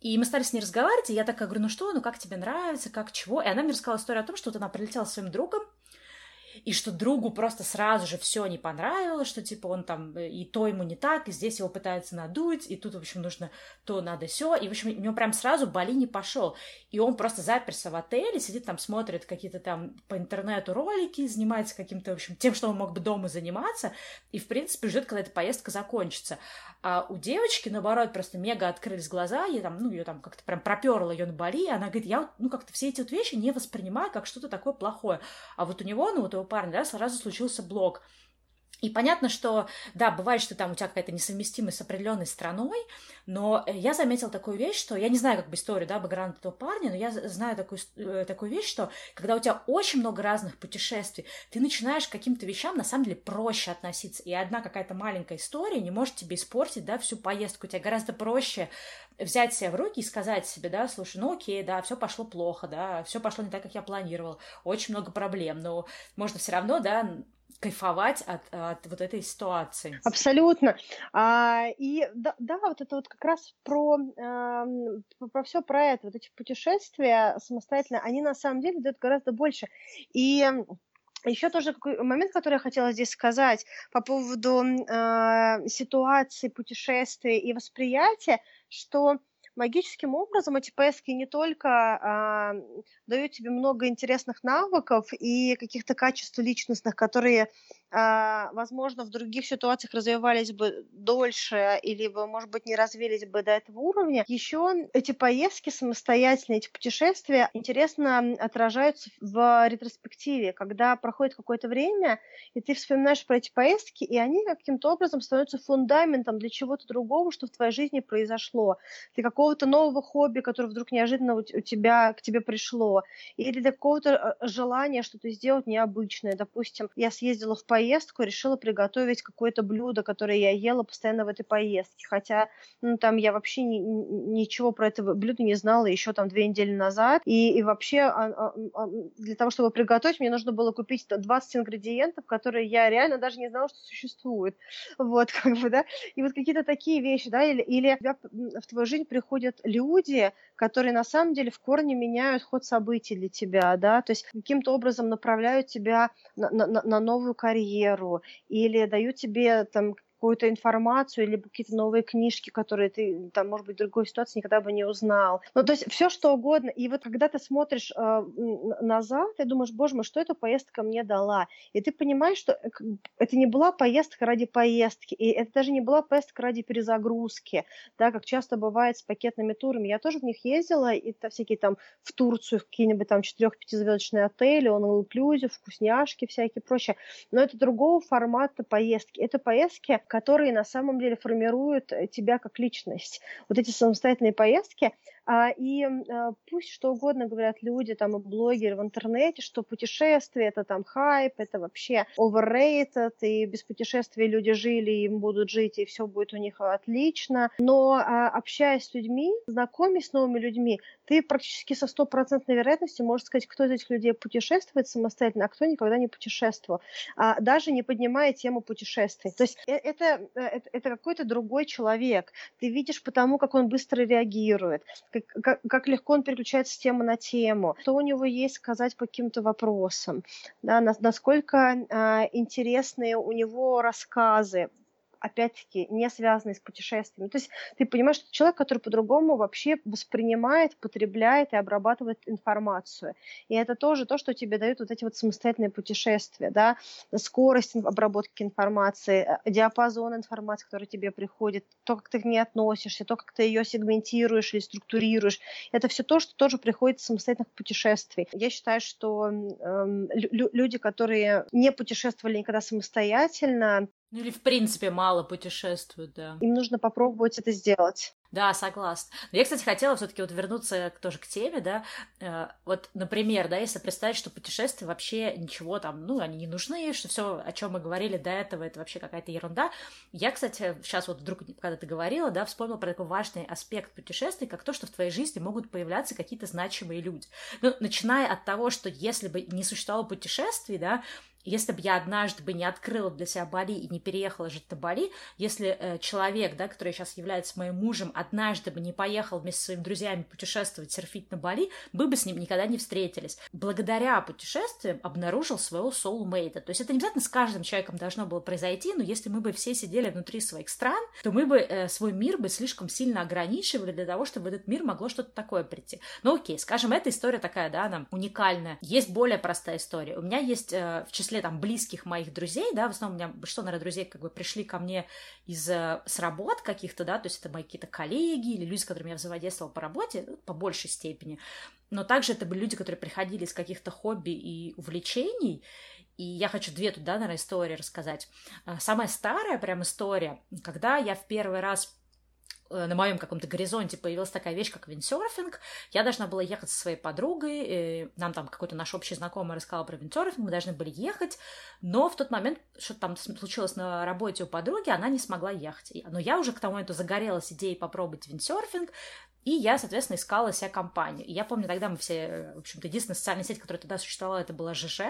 И мы стали с ней разговаривать, и я такая говорю, ну что, ну как тебе нравится, как чего? И она мне рассказала историю о том, что вот она прилетела с своим другом, и что другу просто сразу же все не понравилось, что типа он там э, и то ему не так, и здесь его пытаются надуть, и тут, в общем, нужно то, надо все, и, в общем, у него прям сразу Бали не пошел, и он просто заперся в отеле, сидит там, смотрит какие-то там по интернету ролики, занимается каким-то, в общем, тем, что он мог бы дома заниматься, и, в принципе, ждет, когда эта поездка закончится. А у девочки, наоборот, просто мега открылись глаза, я там, ну, ее там как-то прям проперла ее на Бали, и она говорит, я, ну, как-то все эти вот вещи не воспринимаю как что-то такое плохое. А вот у него, ну, вот у парня, да, сразу случился блок. И понятно, что, да, бывает, что там у тебя какая-то несовместимость с определенной страной, но я заметила такую вещь, что я не знаю как бы историю, да, бэкграунд этого парня, но я знаю такую, э, такую вещь, что когда у тебя очень много разных путешествий, ты начинаешь к каким-то вещам на самом деле проще относиться, и одна какая-то маленькая история не может тебе испортить, да, всю поездку. У тебя гораздо проще взять себя в руки и сказать себе, да, слушай, ну окей, да, все пошло плохо, да, все пошло не так, как я планировал, очень много проблем, но можно все равно, да, кайфовать от, от вот этой ситуации. Абсолютно. А, и да, да, вот это вот как раз про, э, про все про это, вот эти путешествия самостоятельно, они на самом деле дают гораздо больше. И еще тоже какой момент, который я хотела здесь сказать по поводу э, ситуации, путешествий и восприятия, что магическим образом эти поездки не только а, дают тебе много интересных навыков и каких-то качеств личностных, которые а, возможно, в других ситуациях развивались бы дольше или, может быть, не развились бы до этого уровня. Еще эти поездки самостоятельные, эти путешествия интересно отражаются в ретроспективе, когда проходит какое-то время, и ты вспоминаешь про эти поездки, и они каким-то образом становятся фундаментом для чего-то другого, что в твоей жизни произошло, для какого-то нового хобби, которое вдруг неожиданно у тебя, к тебе пришло, или для какого-то э, желания что-то сделать необычное. Допустим, я съездила в поездку, решила приготовить какое-то блюдо, которое я ела постоянно в этой поездке. Хотя, ну, там я вообще ни, ничего про это блюдо не знала еще там две недели назад. И, и вообще а, а, а, для того, чтобы приготовить, мне нужно было купить 20 ингредиентов, которые я реально даже не знала, что существуют. Вот, как бы, да. И вот какие-то такие вещи, да, или, или в твою жизнь приходят люди, которые на самом деле в корне меняют ход событий для тебя, да, то есть каким-то образом направляют тебя на, на, на новую карьеру или дают тебе там какую-то информацию или какие-то новые книжки, которые ты, там, может быть, в другой ситуации никогда бы не узнал. Ну, то есть все что угодно. И вот когда ты смотришь э, назад, ты думаешь, боже мой, что эта поездка мне дала? И ты понимаешь, что э, это не была поездка ради поездки, и это даже не была поездка ради перезагрузки, да, как часто бывает с пакетными турами. Я тоже в них ездила, и это всякие там в Турцию, в какие-нибудь там четырех-пятизвездочные отели, он inclusive, вкусняшки всякие прочее. Но это другого формата поездки. Это поездки, которые на самом деле формируют э, тебя как личность. Вот эти самостоятельные поездки, и а, пусть что угодно говорят люди, там, блогеры в интернете, что путешествие – это там хайп, это вообще overrated, и без путешествий люди жили, им будут жить, и все будет у них отлично. Но а, общаясь с людьми, знакомясь с новыми людьми, ты практически со стопроцентной вероятностью можешь сказать, кто из этих людей путешествует самостоятельно, а кто никогда не путешествовал, а даже не поднимая тему путешествий. То есть э, это, э, это, это какой-то другой человек. Ты видишь потому, как он быстро реагирует, как, как, легко он переключается с темы на тему, что у него есть сказать по каким-то вопросам, да, насколько э, интересные у него рассказы, опять-таки, не связанные с путешествиями. То есть ты понимаешь, что человек, который по-другому вообще воспринимает, потребляет и обрабатывает информацию. И это тоже то, что тебе дают вот эти вот самостоятельные путешествия, да, скорость обработки информации, э, диапазон информации, который тебе приходит, то, как ты к ней относишься, то, как ты ее сегментируешь или структурируешь. Это все то, что тоже приходит из самостоятельных путешествий. Я считаю, что э, люди, которые не путешествовали никогда самостоятельно, ну или в принципе мало путешествуют, да. Им нужно попробовать это сделать. Да, согласна. Но я, кстати, хотела все-таки вот вернуться тоже к теме, да. Э, вот, например, да, если представить, что путешествия вообще ничего там, ну, они не нужны, что все, о чем мы говорили до этого, это вообще какая-то ерунда. Я, кстати, сейчас вот вдруг, когда ты говорила, да, вспомнила про такой важный аспект путешествий, как то, что в твоей жизни могут появляться какие-то значимые люди. Ну, начиная от того, что если бы не существовало путешествий, да, если бы я однажды бы не открыла для себя Бали и не переехала жить на Бали, если э, человек, да, который сейчас является моим мужем, однажды бы не поехал вместе со своими друзьями путешествовать, серфить на Бали, мы бы с ним никогда не встретились. Благодаря путешествиям обнаружил своего soulmate. То есть это не обязательно с каждым человеком должно было произойти, но если мы бы все сидели внутри своих стран, то мы бы э, свой мир бы слишком сильно ограничивали для того, чтобы в этот мир могло что-то такое прийти. Ну окей, скажем, эта история такая, да, она уникальная. Есть более простая история. У меня есть э, в числе там близких моих друзей, да, в основном у меня большинство, наверное, друзей как бы пришли ко мне из э, с работ каких-то, да, то есть это мои какие-то коллеги или люди, с которыми я взаимодействовала по работе, ну, по большей степени. Но также это были люди, которые приходили из каких-то хобби и увлечений, и я хочу две тут, да, наверное, истории рассказать. А, самая старая прям история, когда я в первый раз на моем каком-то горизонте появилась такая вещь, как виндсерфинг. Я должна была ехать со своей подругой, и нам там какой-то наш общий знакомый рассказал про виндсерфинг, мы должны были ехать, но в тот момент что-то там случилось на работе у подруги, она не смогла ехать. Но я уже к тому моменту загорелась идеей попробовать виндсерфинг, и я, соответственно, искала себе компанию. И я помню, тогда мы все, в общем-то, единственная социальная сеть, которая тогда существовала, это была ЖЖ,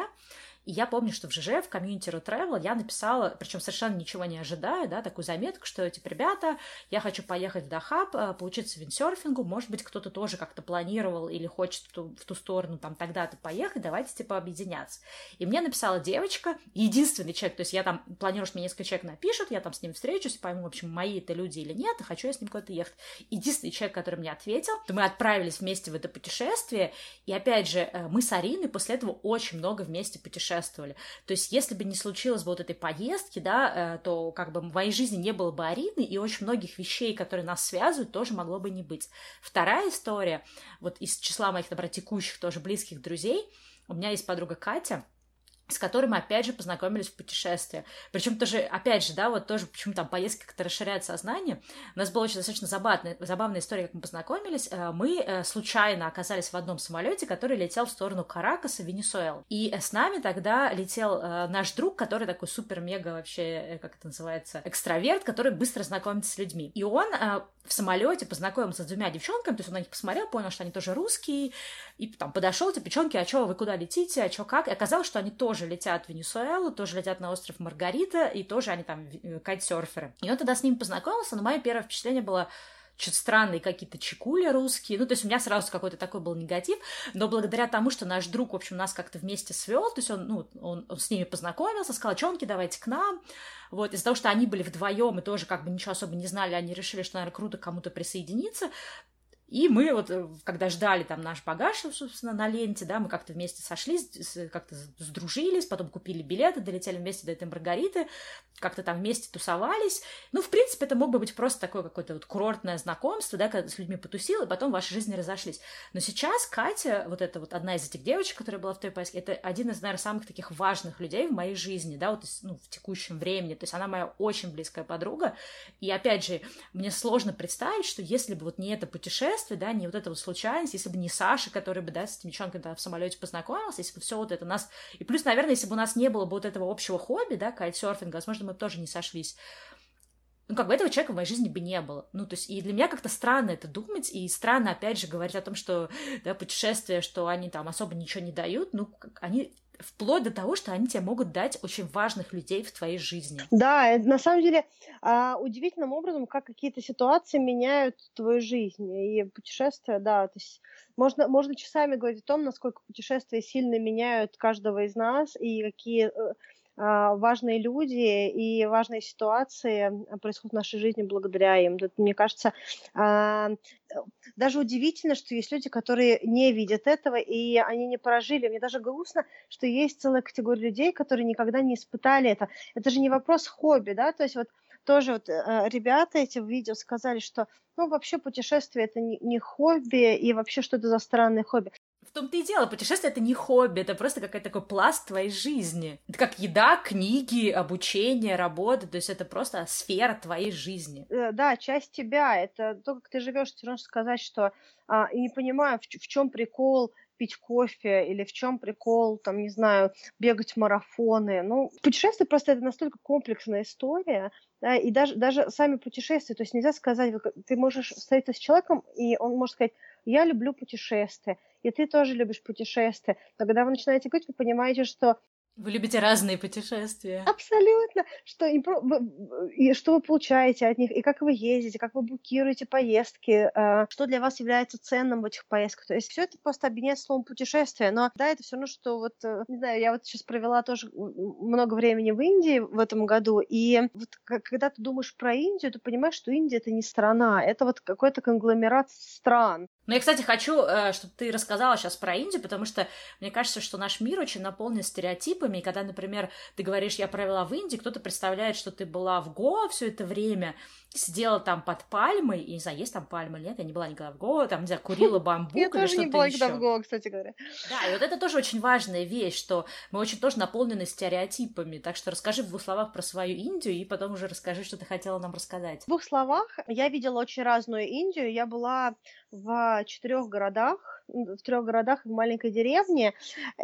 И я помню, что в ЖЖ, в комьюнити ru_travel я написала, причем совершенно ничего не ожидая, да, такую заметку, что, типа, ребята, я хочу поехать в Дахаб, э, поучиться виндсерфингу, может быть, кто-то тоже как-то планировал или хочет в ту, в ту сторону там тогда-то поехать, давайте, типа, объединяться. И мне написала девочка, единственный человек, то есть я там планирую, что мне несколько человек напишут, я там с ним встречусь, пойму, в общем, мои это люди или нет, и хочу я с ним куда-то ехать. Единственный человек, который мне ответил, то мы отправились вместе в это путешествие, и опять же, э, мы с Ариной после этого очень много вместе путешествовали. То есть, если бы не случилось бы вот этой поездки, да, э, то как бы в моей жизни не было бы Арины, и очень многих вещей, которые нас связывают, тоже могло бы не быть. Вторая история, вот из числа моих, например, текущих тоже близких друзей, у меня есть подруга Катя, с которой мы, опять же, познакомились в путешествии. Причем тоже, опять же, да, вот тоже почему там поездки как-то расширяют сознание. У нас была очень достаточно забавная, забавная история, как мы познакомились. Э, мы э, случайно оказались в одном самолете, который летел в сторону Каракаса, Венесуэлы. И с нами тогда летел э, наш друг, который такой супер-мега вообще, как это называется, экстраверт, который быстро знакомится с людьми. И он в самолете познакомился с двумя девчонками, то есть он на них посмотрел, понял, что они тоже русские, и там подошел, типа, девчонки, а что, вы куда летите, а что, как? И оказалось, что они тоже летят в Венесуэлу, тоже летят на остров Маргарита, и тоже они там э, кайтсерферы. И он тогда с ними познакомился, но мое первое впечатление было, что-то странные какие-то чекули русские. Ну, то есть у меня сразу какой-то такой был негатив, но благодаря тому, что наш друг, в общем, нас как-то вместе свел, то есть он, ну, он, он с ними познакомился, сказал, чонки, давайте к нам. Вот, из-за того, что они были вдвоем и тоже как бы ничего особо не знали, они решили, что, наверное, круто кому-то присоединиться. И мы вот, э, когда ждали там наш багаж, собственно, на ленте, да, мы как-то вместе сошлись, как-то сдружились, потом купили билеты, долетели вместе до этой Маргариты, как-то там вместе тусовались. Ну, в принципе, это мог бы быть просто такое какое-то вот курортное знакомство, да, когда с людьми потусил, и потом ваши жизни разошлись. Но сейчас Катя, вот эта вот одна из этих девочек, которая была в той поездке, это один из, наверное, самых таких важных людей в моей жизни, да, вот ну, в текущем времени. То есть она моя очень близкая подруга. И опять же, мне сложно представить, что если бы вот не это путешествие, да, не вот эта вот случайность, если бы не Саша, который бы, да, с этими девчонками там в самолете познакомился, если бы все вот это нас... И плюс, наверное, если бы у нас не было бы вот этого общего хобби, да, кайтсерфинга, возможно, мы тоже не сошлись. Ну, как бы этого человека в моей жизни бы не было. Ну, то есть, и для меня как-то странно это думать, и странно, опять же, говорить о том, что, да, путешествия, что они там особо ничего не дают, ну, они вплоть до того, что они тебе могут дать очень важных людей в твоей жизни. Да, на самом деле а, удивительным образом, как какие-то ситуации меняют твою жизнь. И путешествия, да, то есть можно, можно часами говорить о том, насколько путешествия сильно меняют каждого из нас, и какие э, важные люди и важные ситуации происходят в нашей жизни благодаря им. Мне кажется, а, даже удивительно, что есть люди, которые не видят этого, и они не прожили. Мне даже грустно, что есть целая категория людей, которые никогда не испытали это. Это же не вопрос хобби, да, то есть вот тоже вот э, ребята эти в видео сказали, что ну вообще путешествие это не, не хобби и вообще что это за странное хобби том-то и дело, путешествие — это не хобби, это просто какой-то такой пласт твоей жизни. Это как еда, книги, обучение, работа, то есть это просто сфера твоей жизни. Э, да, часть тебя, это то, как ты живешь, ты можешь сказать, что а, и не понимаю, в, в чем прикол пить кофе или в чем прикол, там, не знаю, бегать марафоны. Ну, путешествие просто это настолько комплексная история, да, и даже, даже сами путешествия, то есть нельзя сказать, ты можешь встретиться с человеком, и он может сказать, я люблю путешествия, и ты тоже любишь путешествия. Но когда вы начинаете говорить, вы понимаете, что вы любите разные путешествия. Абсолютно. Что, и, что вы получаете от них, и как вы ездите, как вы букируете поездки, э, что для вас является ценным в этих поездках. То есть все это просто объединяется словом путешествие. Но да, это все равно, что вот, э, не знаю, я вот сейчас провела тоже много времени в Индии в этом году, и вот когда ты думаешь про Индию, ты понимаешь, что Индия это не страна, это вот какой-то конгломерат стран. Ну, я, кстати, хочу, э, чтобы ты рассказала сейчас про Индию, потому что мне кажется, что наш мир очень наполнен стереотипами, и когда, например, ты говоришь, я провела в Индии, кто-то представляет, что ты была в Гоа все это время, сидела там под пальмой, и не знаю, есть там пальмы или нет, я не была никогда в Гоа, там, не знаю, курила бамбук. Я тоже не была никогда в Гоа, кстати говоря. Да, и вот это тоже очень важная вещь, что мы очень тоже наполнены стереотипами, так что расскажи в двух словах про свою Индию, и потом уже расскажи, что ты хотела нам рассказать. В двух словах, я видела очень разную Индию, я была в четырех городах, в трех городах и в маленькой деревне.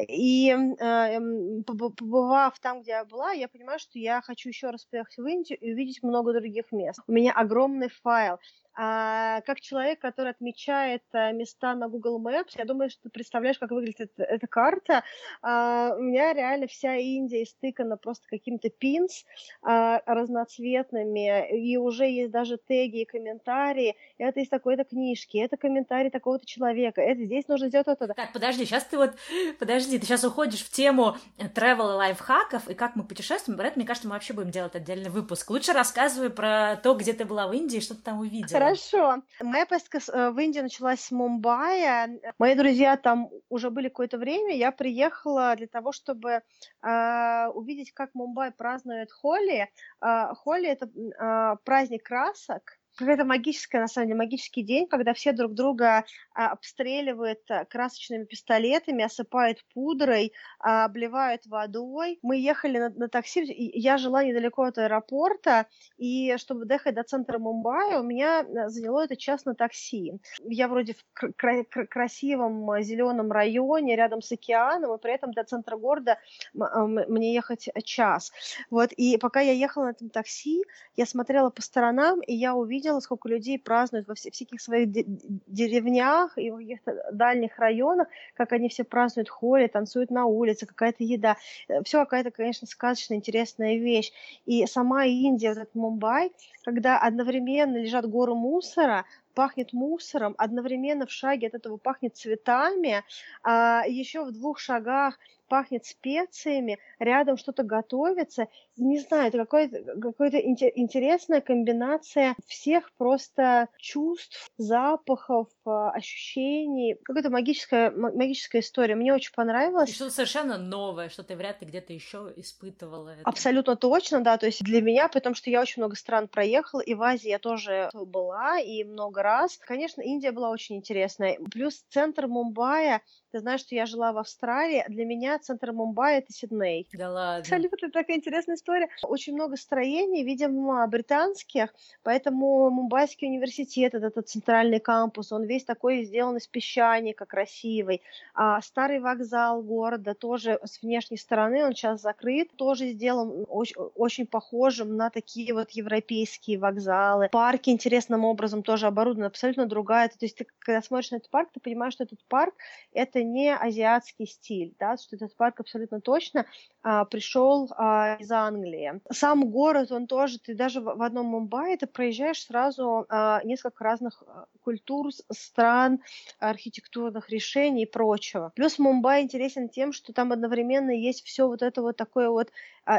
И э, побывав там, где я была, я понимаю, что я хочу еще раз поехать в Индию и увидеть много других мест. У меня огромный файл. А, как человек, который отмечает а, места на Google Maps, я думаю, что ты представляешь, как выглядит эта, карта. А, у меня реально вся Индия истыкана просто какими-то пинс а, разноцветными, и уже есть даже теги и комментарии. Это из такой-то книжки, это комментарий такого-то человека, это здесь нужно сделать вот это. Так, подожди, сейчас ты вот, подожди, ты сейчас уходишь в тему travel и лайфхаков, и как мы путешествуем, Брэд, мне кажется, мы вообще будем делать отдельный выпуск. Лучше рассказывай про то, где ты была в Индии, что ты там увидела. Хорошо. Моя поездка э, в Индию началась с Мумбаи. Мои друзья там уже были какое-то время. Я приехала для того, чтобы э, увидеть, как Мумбай празднует Холи. Э, Холи — это э, праздник красок, какая-то магическая, на самом деле, магический день, когда все друг друга а, обстреливают а, красочными пистолетами, осыпают пудрой, а, обливают водой. Мы ехали на, на такси, я жила недалеко от аэропорта, и чтобы доехать до центра Мумбаи, у меня а, заняло это час на такси. Я вроде в кра- кра- красивом а, зеленом районе, рядом с океаном, и при этом до центра города мне ехать час. Вот, и пока я ехала на этом такси, я смотрела по сторонам, и я увидела видела, сколько людей празднуют во всяких своих деревнях и в каких-то дальних районах, как они все празднуют холи, танцуют на улице, какая-то еда. Э, все какая-то, конечно, сказочная, интересная вещь. И сама Индия, вот этот Мумбай, когда одновременно лежат горы мусора, пахнет мусором, одновременно в шаге от этого пахнет цветами, а еще в двух шагах пахнет специями, рядом что-то готовится. Не знаю, это какая-то какая интересная комбинация всех просто чувств, запахов, а, ощущений. Какая-то магическая, магическая история. Мне очень понравилось. И что-то совершенно новое, что ты вряд ли где-то еще испытывала. Это. Абсолютно точно, да. То есть для меня, потому что я очень много стран проехала, и в Азии я тоже была, и много раз. Конечно, Индия была очень интересная. Плюс центр Мумбаи ты знаешь, что я жила в Австралии. Для меня центр Мумбаи — это Сидней. Да ладно. Абсолютно такая интересная история. Очень много строений, видимо, британских, поэтому Мумбайский университет — это этот центральный кампус, он весь такой сделан из песчаника, красивый. А старый вокзал города тоже с внешней стороны, он сейчас закрыт, тоже сделан очень, очень похожим на такие вот европейские вокзалы. Парки интересным образом тоже оборудованы, абсолютно другая. То есть ты, когда смотришь на этот парк, ты понимаешь, что этот парк — это не азиатский стиль, да, что этот парк абсолютно точно а, пришел а, из Англии. Сам город, он тоже, ты даже в, в одном Мумбаи, ты проезжаешь сразу а, несколько разных а, культур, стран, архитектурных решений и прочего. Плюс Мумбай интересен тем, что там одновременно есть все вот это вот такое вот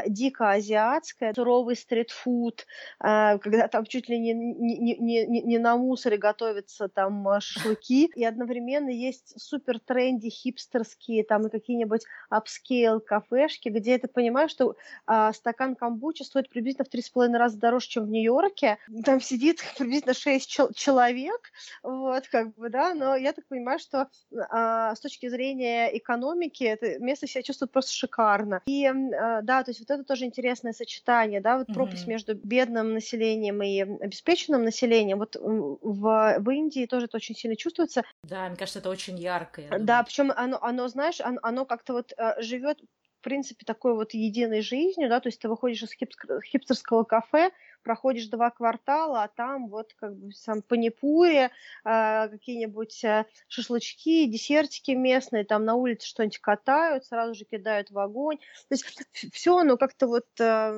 дико азиатское, суровый стритфуд, а, когда там чуть ли не, не, не, не, не на мусоре готовятся там а, шашлыки, и одновременно есть супер тренди хипстерские там и какие-нибудь upscale кафешки, где ты понимаешь, что а, стакан камбучи стоит приблизительно в три с половиной раза дороже, чем в Нью-Йорке. Там сидит приблизительно шесть чел- человек, вот, как бы, да, но я так понимаю, что а, с точки зрения экономики это место себя чувствует просто шикарно. И, а, да, то есть вот это тоже интересное сочетание, да, вот пропасть mm-hmm. между бедным населением и обеспеченным населением. Вот в, в Индии тоже это очень сильно чувствуется. Да, мне кажется, это очень ярко. Да, причем оно, оно, знаешь, оно, оно как-то вот э, живет в принципе, такой вот единой жизнью, да, то есть ты выходишь из хипстерского кафе, проходишь два квартала, а там вот как бы сам панипури, э, какие-нибудь э, шашлычки, десертики местные, там на улице что-нибудь катают, сразу же кидают в огонь. То есть все оно как-то вот э,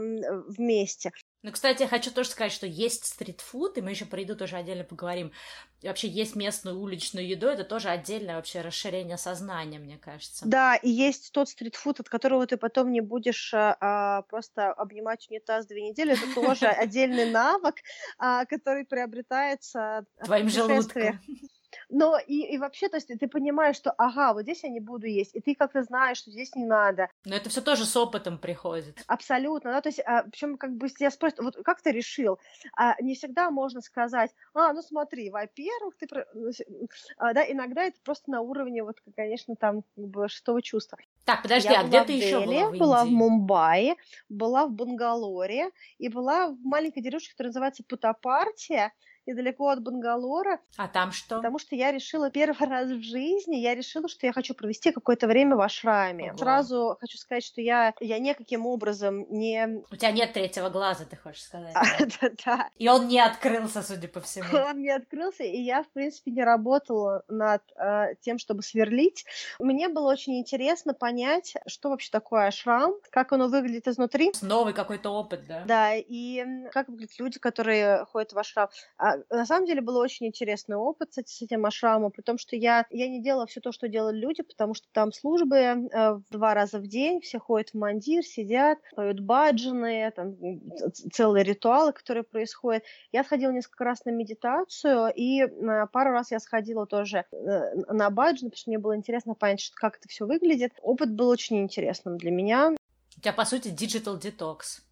вместе. Ну, кстати, я хочу тоже сказать, что есть стритфуд, и мы еще про еду тоже отдельно поговорим. И вообще есть местную уличную еду, это тоже отдельное вообще расширение сознания, мне кажется. Да, и есть тот стритфуд, от которого ты потом не будешь а, а просто обнимать унитаз две недели. Это тоже отдельный навык, а, который приобретается Твоим желудком. Но и, и вообще, то есть ты понимаешь, что ага, вот здесь я не буду есть, и ты как-то знаешь, что здесь не надо. Но это все тоже с опытом приходит. Абсолютно, да, то есть, а, причем как бы тебя спросят, вот как ты решил? А, не всегда можно сказать, а, ну смотри, во-первых, ты, ну, а, да, иногда это просто на уровне, вот, конечно, там, как бы, шестого чувства. Так, подожди, я а где ты еще была в была в Мумбаи, была в Бангалоре и была в маленькой деревушке, которая называется Путапартия, недалеко от Бангалора. А там что? Потому что я решила первый раз в жизни, я решила, что я хочу провести какое-то время в ашраме. Ого. Сразу хочу сказать, что я, я никаким образом не... У тебя нет третьего глаза, ты хочешь сказать. Да, да. И он не открылся, судя по всему. Он не открылся, и я, в принципе, не работала над э, тем, чтобы сверлить. Мне было очень интересно понять, что вообще такое ашрам, как оно выглядит изнутри. Новый какой-то опыт, да? Да, и как выглядят люди, которые ходят в ашрам. На самом деле был очень интересный опыт с, с этим ашрамом, при том, что я, я не делала все то, что делали люди, потому что там службы э, два раза в день, все ходят в мандир, сидят, поют баджаны, там целые ритуалы, которые происходят. Я сходила несколько раз на медитацию, и э, пару раз я сходила тоже э, на баджаны, потому что мне было интересно понять, как это все выглядит. Опыт был очень интересным для меня. У тебя, по сути, digital detox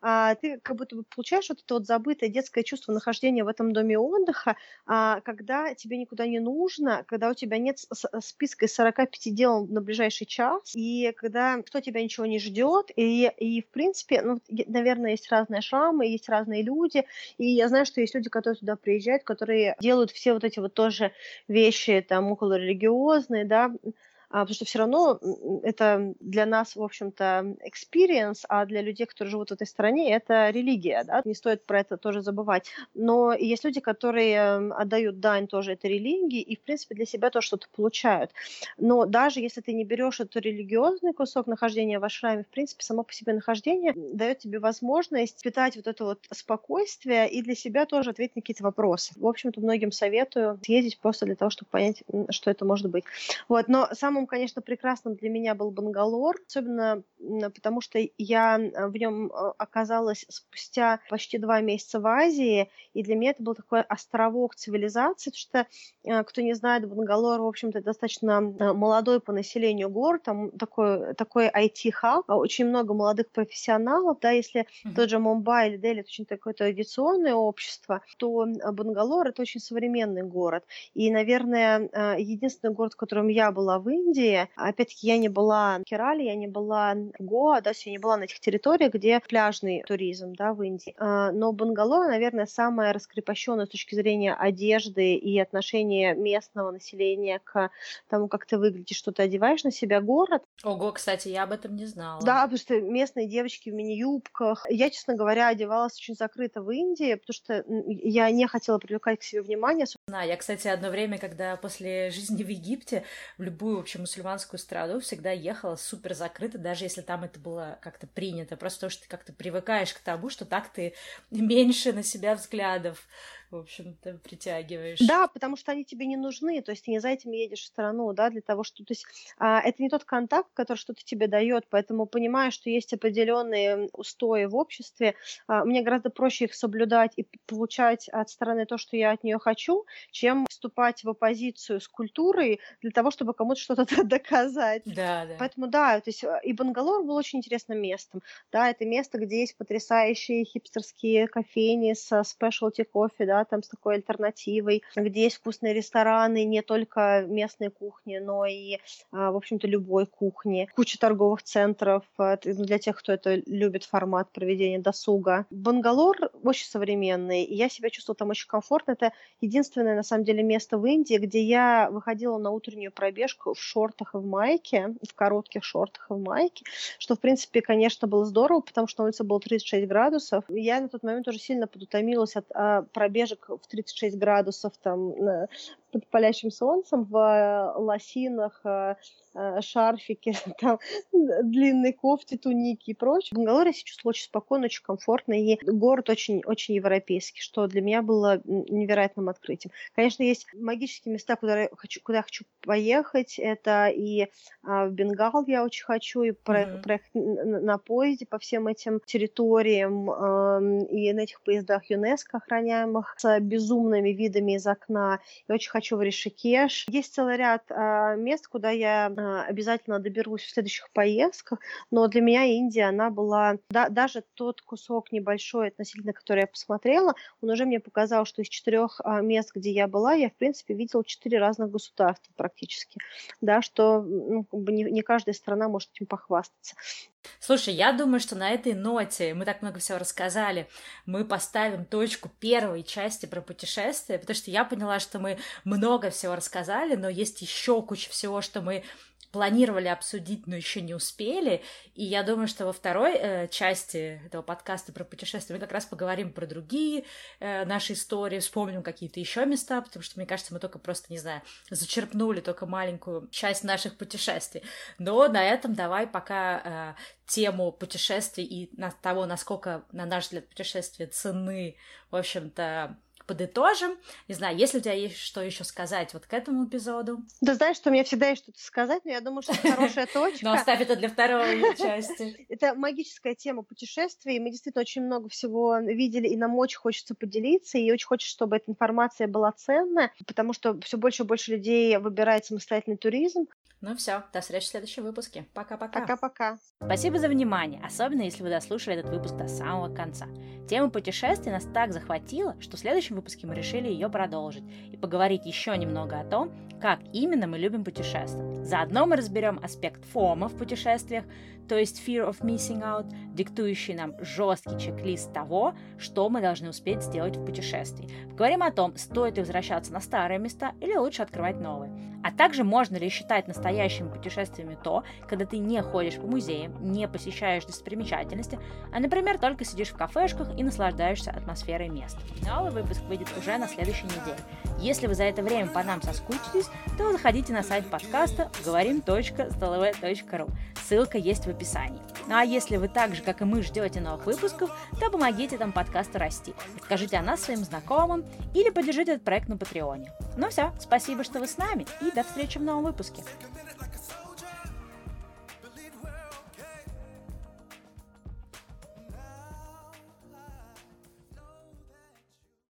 а, ты как будто бы получаешь вот это вот забытое детское чувство нахождения в этом доме отдыха, а, когда тебе никуда не нужно, когда у тебя нет списка из 45 дел на ближайший час, и когда кто тебя ничего не ждет, и, и в принципе, ну, наверное, есть разные шрамы, есть разные люди, и я знаю, что есть люди, которые туда приезжают, которые делают все вот эти вот тоже вещи, там, около религиозные, да, потому что все равно это для нас, в общем-то, experience, а для людей, которые живут в этой стране, это религия, да, не стоит про это тоже забывать. Но есть люди, которые отдают дань тоже этой религии и, в принципе, для себя тоже что-то получают. Но даже если ты не берешь этот религиозный кусок нахождения в ашраме, в принципе, само по себе нахождение дает тебе возможность питать вот это вот спокойствие и для себя тоже ответить на какие-то вопросы. В общем-то, многим советую съездить просто для того, чтобы понять, что это может быть. Вот, но самым Самым, конечно, прекрасным для меня был Бангалор, особенно потому что я в нем э, оказалась спустя почти два месяца в Азии, и для меня это был такой островок цивилизации, потому что, э, кто не знает, Бангалор, в общем-то, достаточно э, молодой по населению город, там такой, такой IT-хаб, а очень много молодых профессионалов, да, если mm-hmm. тот же Мумбай или Дели это очень такое традиционное общество, то Бангалор это очень современный город. И, наверное, единственный город, в котором я была в Индии, Индии. Опять-таки, я не была в Керале, я не была в Гоа, да, я не была на этих территориях, где пляжный туризм, да, в Индии. А, но Бангалор, наверное, самая раскрепощенная с точки зрения одежды и отношения местного населения к тому, как ты выглядишь, что ты одеваешь на себя город. Ого, кстати, я об этом не знала. Да, потому что местные девочки в мини-юбках. Я, честно говоря, одевалась очень закрыто в Индии, потому что я не хотела привлекать к себе внимание. Да, я, кстати, одно время, когда после жизни в Египте в любую, в общем, мусульманскую страну всегда ехала супер закрыто, даже если там это было как-то принято. Просто то, что ты как-то привыкаешь к тому, что так ты меньше на себя взглядов в общем-то, притягиваешь. Да, потому что они тебе не нужны, то есть ты не за этим едешь в страну, да, для того, что... То есть а, это не тот контакт, который что-то тебе дает, поэтому понимая, что есть определенные устои в обществе, а, мне гораздо проще их соблюдать и получать от стороны то, что я от нее хочу, чем вступать в оппозицию с культурой для того, чтобы кому-то что-то доказать. Да, да. Поэтому да, то есть и Бангалор был очень интересным местом. Да, это место, где есть потрясающие хипстерские кофейни со specialty кофе, да, там с такой альтернативой, где есть вкусные рестораны, не только местной кухни, но и, а, в общем-то, любой кухни. Куча торговых центров а, ну, для тех, кто это любит формат проведения досуга. Бангалор очень современный, и я себя чувствовала там очень комфортно. Это единственное, на самом деле, место в Индии, где я выходила на утреннюю пробежку в шортах и в майке, в коротких шортах и в майке, что, в принципе, конечно, было здорово, потому что на улице было 36 градусов. Я на тот момент уже сильно подутомилась от а, пробежек пробежек в 36 градусов там под палящим солнцем в э, лосинах, э, э, шарфике, там, длинной кофте, туники и прочее. В Бангалоре я себя чувствовала очень спокойно, очень комфортно, и город очень, очень европейский, что для меня было невероятным открытием. Конечно, есть магические места, куда я хочу, куда я хочу поехать. Это и а, в Бенгал я очень хочу, и проехать, mm-hmm. проехать на поезде по всем этим территориям, и на этих поездах ЮНЕСКО охраняемых с безумными видами из окна. Я очень хочу хочу в Ришикеш. Есть целый ряд э, мест, куда я э, обязательно доберусь в следующих поездках, но для меня Индия, она была, да, даже тот кусок небольшой относительно, который я посмотрела, он уже мне показал, что из четырех э, мест, где я была, я, в принципе, видела четыре разных государства практически, да, что ну, как бы не, не каждая страна может этим похвастаться. Слушай, я думаю, что на этой ноте мы так много всего рассказали. Мы поставим точку первой части про путешествия, потому что я поняла, что мы много всего рассказали, но есть еще куча всего, что мы планировали обсудить, но еще не успели. И я думаю, что во второй э, части этого подкаста про путешествия мы как раз поговорим про другие э, наши истории, вспомним какие-то еще места, потому что, мне кажется, мы только просто, не знаю, зачерпнули только маленькую часть наших путешествий. Но на этом давай пока э, тему путешествий и на того, насколько, на наш взгляд, путешествия цены, в общем-то, подытожим. Не знаю, если у тебя есть что еще сказать вот к этому эпизоду? Да знаешь, что у меня всегда есть что-то сказать, но я думаю, что это хорошая точка. Но оставь это для второй части. Это магическая тема путешествий. Мы действительно очень много всего видели, и нам очень хочется поделиться, и очень хочется, чтобы эта информация была ценная, потому что все больше и больше людей выбирает самостоятельный туризм. Ну все, до встречи в следующем выпуске. Пока-пока. Пока-пока. Спасибо за внимание, особенно если вы дослушали этот выпуск до самого конца. Тема путешествий нас так захватила, что в следующем выпуске мы решили ее продолжить и поговорить еще немного о том, как именно мы любим путешествовать. Заодно мы разберем аспект фома в путешествиях, то есть fear of missing out, диктующий нам жесткий чек-лист того, что мы должны успеть сделать в путешествии. Поговорим о том, стоит ли возвращаться на старые места или лучше открывать новые. А также можно ли считать настоящими путешествиями то, когда ты не ходишь по музеям, не посещаешь достопримечательности, а, например, только сидишь в кафешках и наслаждаешься атмосферой мест. Новый выпуск выйдет уже на следующей неделе. Если вы за это время по нам соскучились, то заходите на сайт подкаста говорим.столовая.ру. Ссылка есть в описании. Ну а если вы так же, как и мы, ждете новых выпусков, то помогите там подкасту расти. Расскажите о нас своим знакомым или поддержите этот проект на Патреоне. Ну все, спасибо, что вы с нами, и до встречи в новом выпуске.